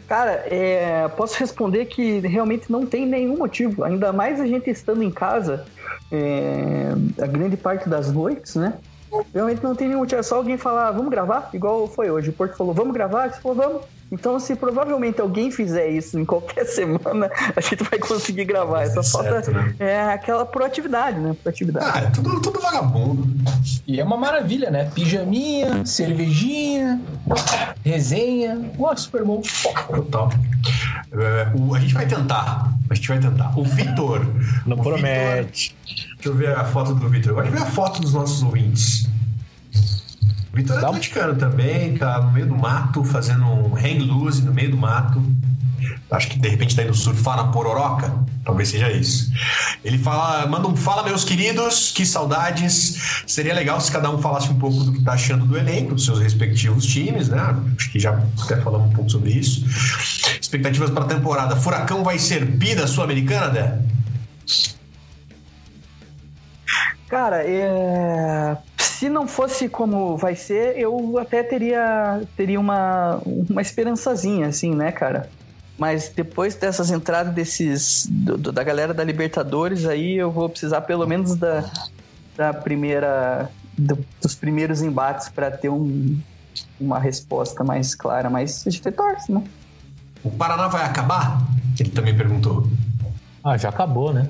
[SPEAKER 2] Cara, é, posso responder que realmente não tem nenhum motivo. Ainda mais a gente estando em casa é, a grande parte das noites, né? Realmente não tem nenhum motivo. É só alguém falar, ah, vamos gravar? Igual foi hoje. O Porto falou, vamos gravar? Você falou, vamos. Então, se provavelmente alguém fizer isso em qualquer semana, a gente vai conseguir gravar. Essa falta né? é aquela proatividade, né? Proatividade.
[SPEAKER 1] Ah, é tudo, tudo vagabundo.
[SPEAKER 3] E é uma maravilha, né? Pijaminha, cervejinha, resenha. Ué, super bom.
[SPEAKER 1] Total. O, a gente vai tentar. A gente vai tentar. O Vitor.
[SPEAKER 4] Não o promete.
[SPEAKER 1] Vitor, deixa eu ver a foto do Vitor. Agora ver a foto dos nossos ouvintes. Vitor é atleticano também, tá no meio do mato, fazendo um hang loose no meio do mato. Acho que de repente tá indo surfar na pororoca. Talvez seja isso. Ele fala, manda um fala, meus queridos, que saudades. Seria legal se cada um falasse um pouco do que tá achando do elenco, dos seus respectivos times, né? Acho que já até falamos um pouco sobre isso. Expectativas para a temporada. Furacão vai ser bi da Sul-Americana, Dé?
[SPEAKER 2] Cara, é... se não fosse como vai ser, eu até teria, teria uma, uma esperançazinha, assim, né, cara? Mas depois dessas entradas desses do, do, da galera da Libertadores, aí eu vou precisar pelo menos da, da primeira do, dos primeiros embates para ter um, uma resposta mais clara. Mas a gente torce, né?
[SPEAKER 1] O Paraná vai acabar? Ele também perguntou.
[SPEAKER 4] Ah, já acabou, né?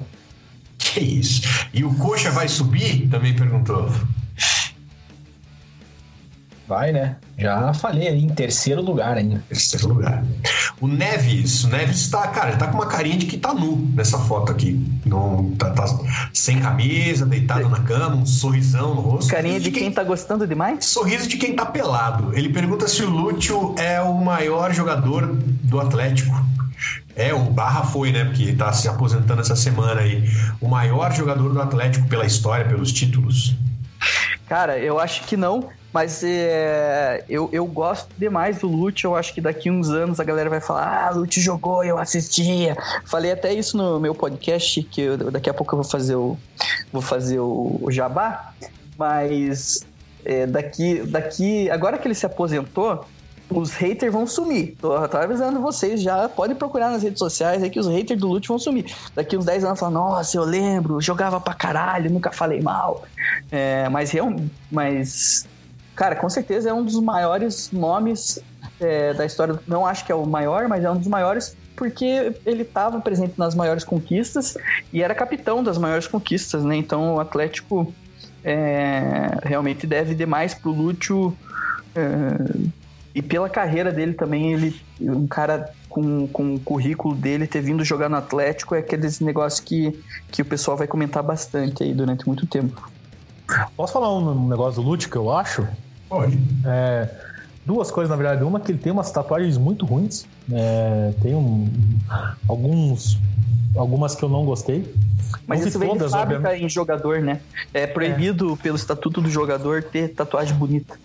[SPEAKER 1] Que isso? E o Coxa vai subir? Também perguntou.
[SPEAKER 3] Vai, né? Já falei aí, em terceiro lugar ainda.
[SPEAKER 1] Terceiro lugar. O Neves, o Neves tá, cara, ele tá com uma carinha de que tá nu nessa foto aqui. Não, tá, tá sem camisa, deitado na cama, um sorrisão no rosto.
[SPEAKER 2] Carinha de, de quem, quem tá gostando demais?
[SPEAKER 1] Sorriso de quem tá pelado. Ele pergunta se o Lúcio é o maior jogador do Atlético. É, o Barra foi, né? Porque tá se aposentando essa semana aí. O maior jogador do Atlético pela história, pelos títulos.
[SPEAKER 2] Cara, eu acho que não, mas é, eu, eu gosto demais do Lute. Eu acho que daqui uns anos a galera vai falar: Ah, Lute jogou, eu assistia. Falei até isso no meu podcast, que eu, daqui a pouco eu vou fazer o, vou fazer o, o jabá. Mas é, daqui, daqui, agora que ele se aposentou, os haters vão sumir. Tô, tô, avisando vocês já. Podem procurar nas redes sociais aí que os haters do Lute vão sumir. Daqui uns 10 anos falam, nossa, eu lembro, jogava pra caralho, nunca falei mal. É, mas, mas, cara, com certeza é um dos maiores nomes é, da história. Não acho que é o maior, mas é um dos maiores porque ele estava presente nas maiores conquistas e era capitão das maiores conquistas, né? Então o Atlético é, realmente deve demais pro Lúcio. É, e pela carreira dele também, ele um cara com, com o currículo dele ter vindo jogar no Atlético é aqueles negócios que, que o pessoal vai comentar bastante aí durante muito tempo.
[SPEAKER 4] Posso falar um negócio do Lute que eu acho?
[SPEAKER 1] Pode.
[SPEAKER 4] É, duas coisas, na verdade. Uma que ele tem umas tatuagens muito ruins. É, tem um, alguns, algumas que eu não gostei.
[SPEAKER 2] Mas isso vem de fábrica em jogador, né? É proibido é. pelo estatuto do jogador ter tatuagem bonita.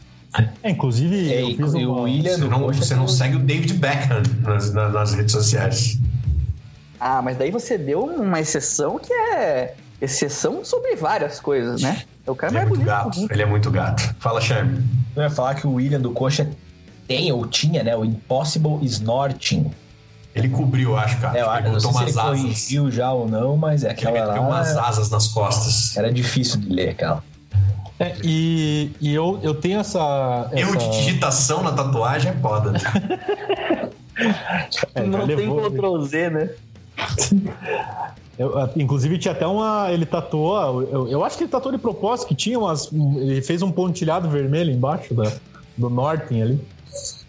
[SPEAKER 4] É, inclusive,
[SPEAKER 1] é, eu fiz uma... o William. Você não, você não segue o David Beckham nas, nas, nas, redes sociais.
[SPEAKER 2] Ah, mas daí você deu uma exceção que é exceção sobre várias coisas, né?
[SPEAKER 1] É o cara ele é muito gato. Ele é muito gato. Fala, Charme.
[SPEAKER 3] Eu ia falar que o William do Coxa tem ou tinha, né? O Impossible Snorting.
[SPEAKER 1] Ele cobriu, acho, cara.
[SPEAKER 3] É, eu acho, não sei se ele asas. corrigiu já ou não, mas é aquela
[SPEAKER 1] ele lá... umas asas nas costas.
[SPEAKER 3] Era difícil de ler aquela.
[SPEAKER 4] É, e, e eu, eu tenho essa,
[SPEAKER 1] essa. Erro de digitação na tatuagem é foda. Né?
[SPEAKER 2] é, não tem Ctrl Z, né?
[SPEAKER 4] Eu, inclusive tinha até uma. Ele tatuou. Eu, eu, acho que ele tatuou de propósito, que tinha umas. Ele fez um pontilhado vermelho embaixo da, do Norton ali.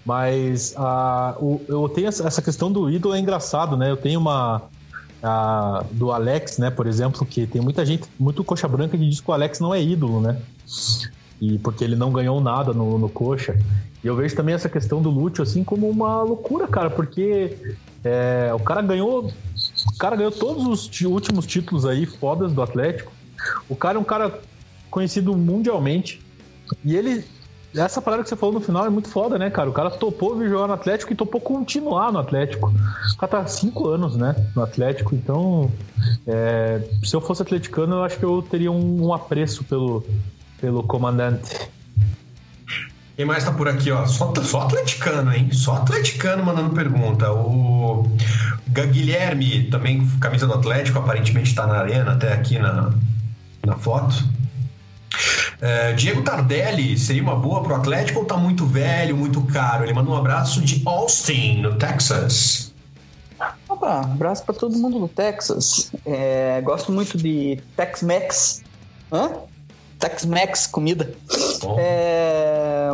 [SPEAKER 4] Mas uh, eu tenho essa questão do ídolo é engraçado, né? Eu tenho uma, do Alex, né, por exemplo, que tem muita gente, muito coxa branca que diz que o Alex não é ídolo, né? E porque ele não ganhou nada no, no coxa. E eu vejo também essa questão do Lúcio assim como uma loucura, cara, porque é, o cara ganhou. O cara ganhou todos os últimos títulos aí, fodas do Atlético. O cara é um cara conhecido mundialmente. E ele essa parada que você falou no final é muito foda, né, cara? O cara topou vir jogar no Atlético e topou continuar no Atlético. O cara tá cinco anos, né, no Atlético. Então, é, se eu fosse atleticano, eu acho que eu teria um, um apreço pelo, pelo comandante.
[SPEAKER 1] Quem mais tá por aqui, ó? Só, só atleticano, hein? Só atleticano mandando pergunta. O Guilherme, também camisa do Atlético, aparentemente tá na arena, até aqui na, na foto. É, Diego Tardelli seria uma boa pro Atlético ou tá muito velho, muito caro? Ele manda um abraço de Austin, no Texas.
[SPEAKER 2] Opa, abraço para todo mundo no Texas. É, gosto muito de Tex-Mex. Hã? Tex-Mex, comida. É...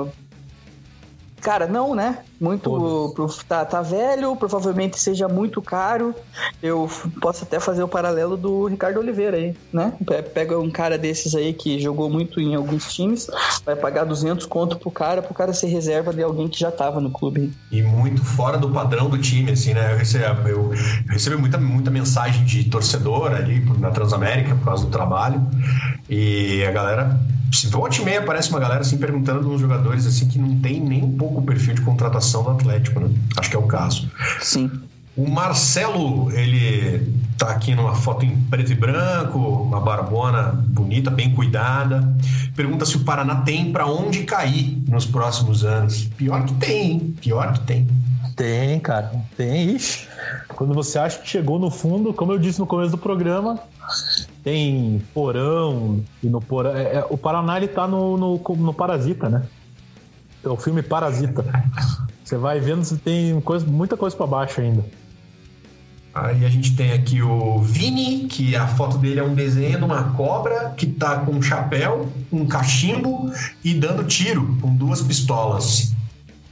[SPEAKER 2] Cara, não, né? Muito. Pro, tá, tá velho, provavelmente seja muito caro. Eu posso até fazer o paralelo do Ricardo Oliveira aí, né? Pega um cara desses aí que jogou muito em alguns times, vai pagar 200 conto pro cara, pro cara ser reserva de alguém que já tava no clube.
[SPEAKER 1] E muito fora do padrão do time, assim, né? Eu recebo, eu recebo muita, muita mensagem de torcedor ali na Transamérica por causa do trabalho. E a galera se volte e meia aparece uma galera assim perguntando uns jogadores assim que não tem nem um pouco o perfil de contratação do Atlético, né? Acho que é o caso.
[SPEAKER 2] Sim.
[SPEAKER 1] O Marcelo, ele tá aqui numa foto em preto e branco, uma barbona bonita, bem cuidada. Pergunta se o Paraná tem para onde cair nos próximos anos. Pior que tem, hein? Pior que tem.
[SPEAKER 4] Tem, cara. Tem. Ixi. Quando você acha que chegou no fundo, como eu disse no começo do programa, tem porão e no porão. É, é, o Paraná ele tá no, no, no Parasita, né? É o filme Parasita. Você vai vendo se tem coisa, muita coisa para baixo ainda.
[SPEAKER 1] Aí a gente tem aqui o Vini, que a foto dele é um desenho de uma cobra que tá com um chapéu, um cachimbo e dando tiro com duas pistolas.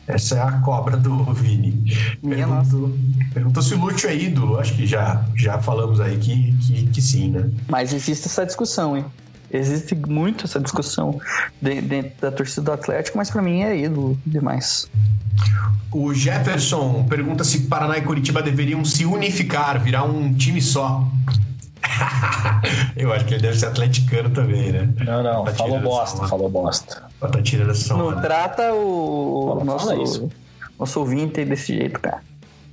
[SPEAKER 1] Essa é a cobra do Vini. Perguntou, perguntou se o Lúcio é ídolo. Acho que já, já falamos aí que, que, que sim, né?
[SPEAKER 2] Mas existe essa discussão, hein? Existe muito essa discussão dentro da torcida do Atlético, mas para mim é ídolo demais.
[SPEAKER 1] O Jefferson pergunta se Paraná e Curitiba deveriam se unificar, virar um time só. Eu acho que ele deve ser atleticano também, né?
[SPEAKER 3] Não, não, tá falou bosta, falou bosta.
[SPEAKER 1] Tá tirando essa
[SPEAKER 2] Não trata o, o nosso, nosso ouvinte desse jeito, cara.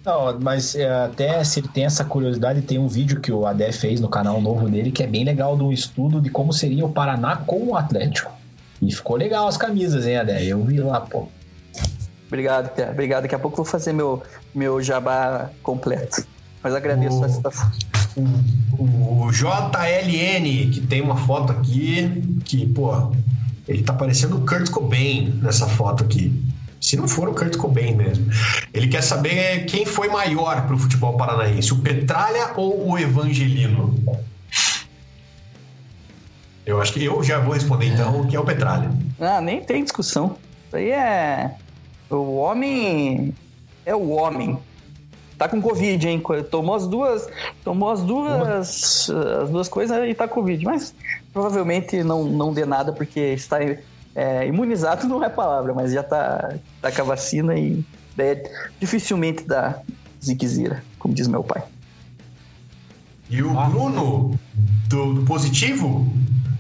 [SPEAKER 3] Não, mas é, até se ele tem essa curiosidade, tem um vídeo que o Adé fez no canal novo dele que é bem legal do estudo de como seria o Paraná com o Atlético. E ficou legal as camisas, hein, Adé? Eu vi lá, pô.
[SPEAKER 2] Obrigado, Pia. Obrigado. Daqui a pouco eu vou fazer meu, meu jabá completo. Mas agradeço o, a citação.
[SPEAKER 1] O, o JLN, que tem uma foto aqui, que, pô, ele tá parecendo o Kurt Cobain nessa foto aqui. Se não for o Kurt Cobain mesmo. Ele quer saber quem foi maior para o futebol paranaense, o Petralha ou o Evangelino? Eu acho que eu já vou responder então que é o Petralha.
[SPEAKER 2] Ah, nem tem discussão. Isso aí é. O homem. É o homem. Tá com Covid, hein? Tomou as duas. Tomou as duas. As duas coisas e tá com Covid. Mas provavelmente não, não dê nada, porque está é, imunizado não é palavra, mas já tá, tá com a vacina e é, dificilmente dá ziquezira, como diz meu pai.
[SPEAKER 1] E o Bruno, do, do, positivo,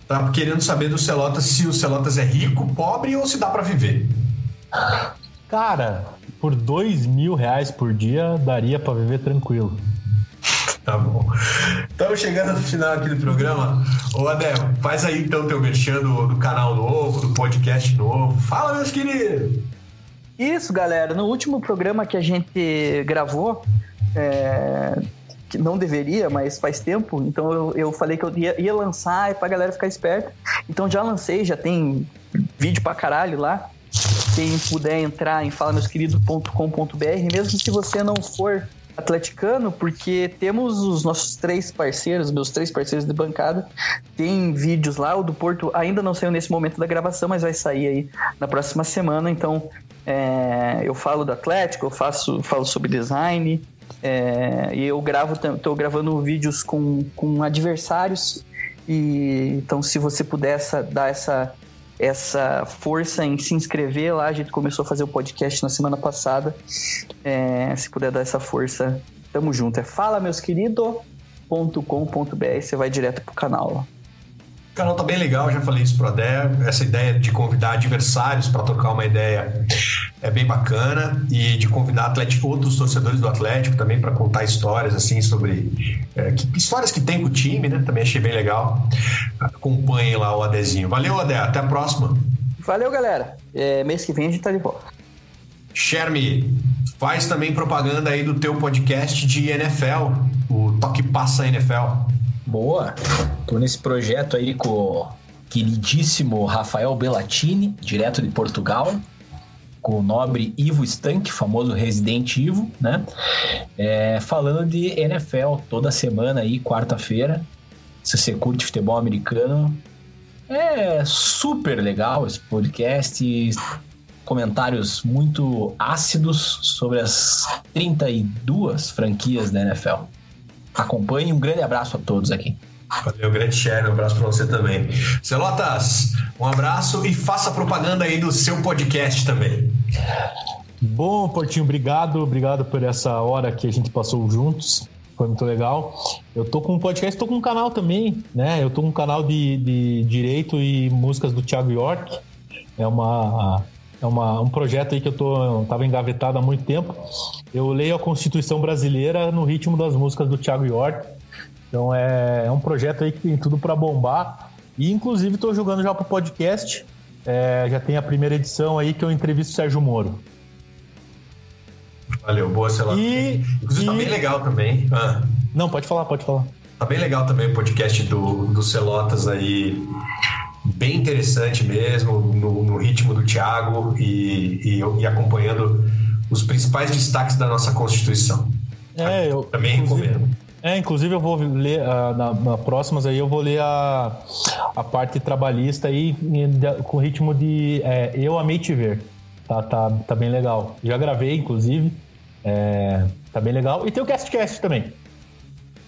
[SPEAKER 1] tá querendo saber do Celotas se o Celotas é rico, pobre ou se dá para viver.
[SPEAKER 4] Cara, por dois mil reais por dia daria para viver tranquilo.
[SPEAKER 1] Tá bom. Estamos chegando no final aqui do programa. Ô, Adé, faz aí então teu merchan do, canal novo, do podcast novo. Fala, meus queridos!
[SPEAKER 2] Isso, galera. No último programa que a gente gravou, é, que não deveria, mas faz tempo, então eu, eu falei que eu ia, ia lançar pra galera ficar esperta. Então já lancei, já tem vídeo pra caralho lá. Quem puder entrar em falameusqueridos.com.br, mesmo se você não for atleticano, porque temos os nossos três parceiros, meus três parceiros de bancada, tem vídeos lá, o do Porto ainda não saiu nesse momento da gravação, mas vai sair aí na próxima semana, então é, eu falo do Atlético, eu faço, falo sobre design, é, e eu gravo, estou gravando vídeos com, com adversários, e então se você pudesse dar essa essa força em se inscrever lá. A gente começou a fazer o podcast na semana passada. É, se puder dar essa força, tamo junto. É fala, meus queridos.com.br. Você vai direto pro canal.
[SPEAKER 1] O canal tá bem legal, já falei isso pro Adé. Essa ideia de convidar adversários para trocar uma ideia é bem bacana e de convidar Atlético, outros torcedores do Atlético também para contar histórias assim sobre é, que, histórias que tem com o time, né? Também achei bem legal. Acompanhem lá o Adezinho. Valeu, Adé. Até a próxima.
[SPEAKER 2] Valeu, galera. É, mês que vem a gente tá de volta.
[SPEAKER 1] Shermy, faz também propaganda aí do teu podcast de NFL, o Toque Passa NFL.
[SPEAKER 3] Boa. Tô nesse projeto aí com o queridíssimo Rafael Bellatini, direto de Portugal o nobre Ivo Stank, famoso Resident Ivo, né? É, falando de NFL toda semana aí, quarta-feira. Se você curte futebol americano, é super legal esse podcast. comentários muito ácidos sobre as 32 franquias da NFL. Acompanhe, um grande abraço a todos aqui.
[SPEAKER 1] Valeu, grande Sharon, um abraço para você também. Celotas, um abraço e faça propaganda aí do seu podcast também.
[SPEAKER 4] Bom, Portinho, obrigado, obrigado por essa hora que a gente passou juntos. Foi muito legal. Eu tô com um podcast, tô com um canal também, né? Eu tô com um canal de, de direito e músicas do Thiago York. É uma é uma, um projeto aí que eu tô tava engavetado há muito tempo. Eu leio a Constituição Brasileira no ritmo das músicas do Thiago York. Então é, é um projeto aí que tem tudo para bombar. E inclusive estou jogando já pro podcast. É, já tem a primeira edição aí que eu entrevisto o Sérgio Moro.
[SPEAKER 1] Valeu, boa, sei lá. E, Inclusive tá e... tá bem legal também. Ah.
[SPEAKER 4] Não, pode falar, pode falar.
[SPEAKER 1] Tá bem legal também o podcast do, do Celotas aí. Bem interessante mesmo, no, no ritmo do Thiago e, e, e, acompanhando os principais destaques da nossa Constituição.
[SPEAKER 4] É, eu também recomendo. É, inclusive eu vou ler uh, na, na, próximas aí eu vou ler a, a parte trabalhista aí com ritmo de é, Eu Amei Te Ver. Tá, tá, tá bem legal. Já gravei, inclusive. É, tá bem legal. E tem o CastCast também.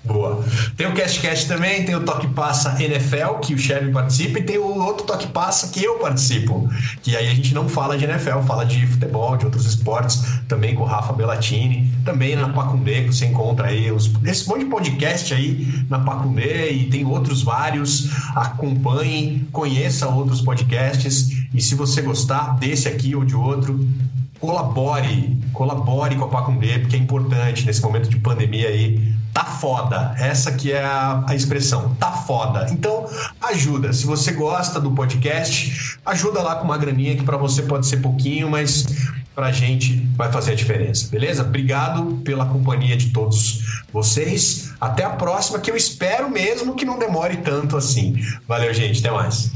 [SPEAKER 1] Boa. Tem o CastCast também, tem o Toque Passa NFL, que o Chevy participa, e tem o outro Toque Passa que eu participo. Que aí a gente não fala de NFL, fala de futebol, de outros esportes, também com o Rafa Bellatini, também na Pacundê, que você encontra aí os, esse monte de podcast aí na Pacundê, e tem outros vários. Acompanhe, conheça outros podcasts, e se você gostar desse aqui ou de outro, colabore, colabore com a Pacundê, porque é importante nesse momento de pandemia aí. Tá foda. Essa que é a, a, expressão. Tá foda. Então, ajuda. Se você gosta do podcast, ajuda lá com uma graninha que para você pode ser pouquinho, mas pra gente vai fazer a diferença. Beleza? Obrigado pela companhia de todos vocês. Até a próxima, que eu espero mesmo que não demore tanto assim. Valeu, gente. Até mais.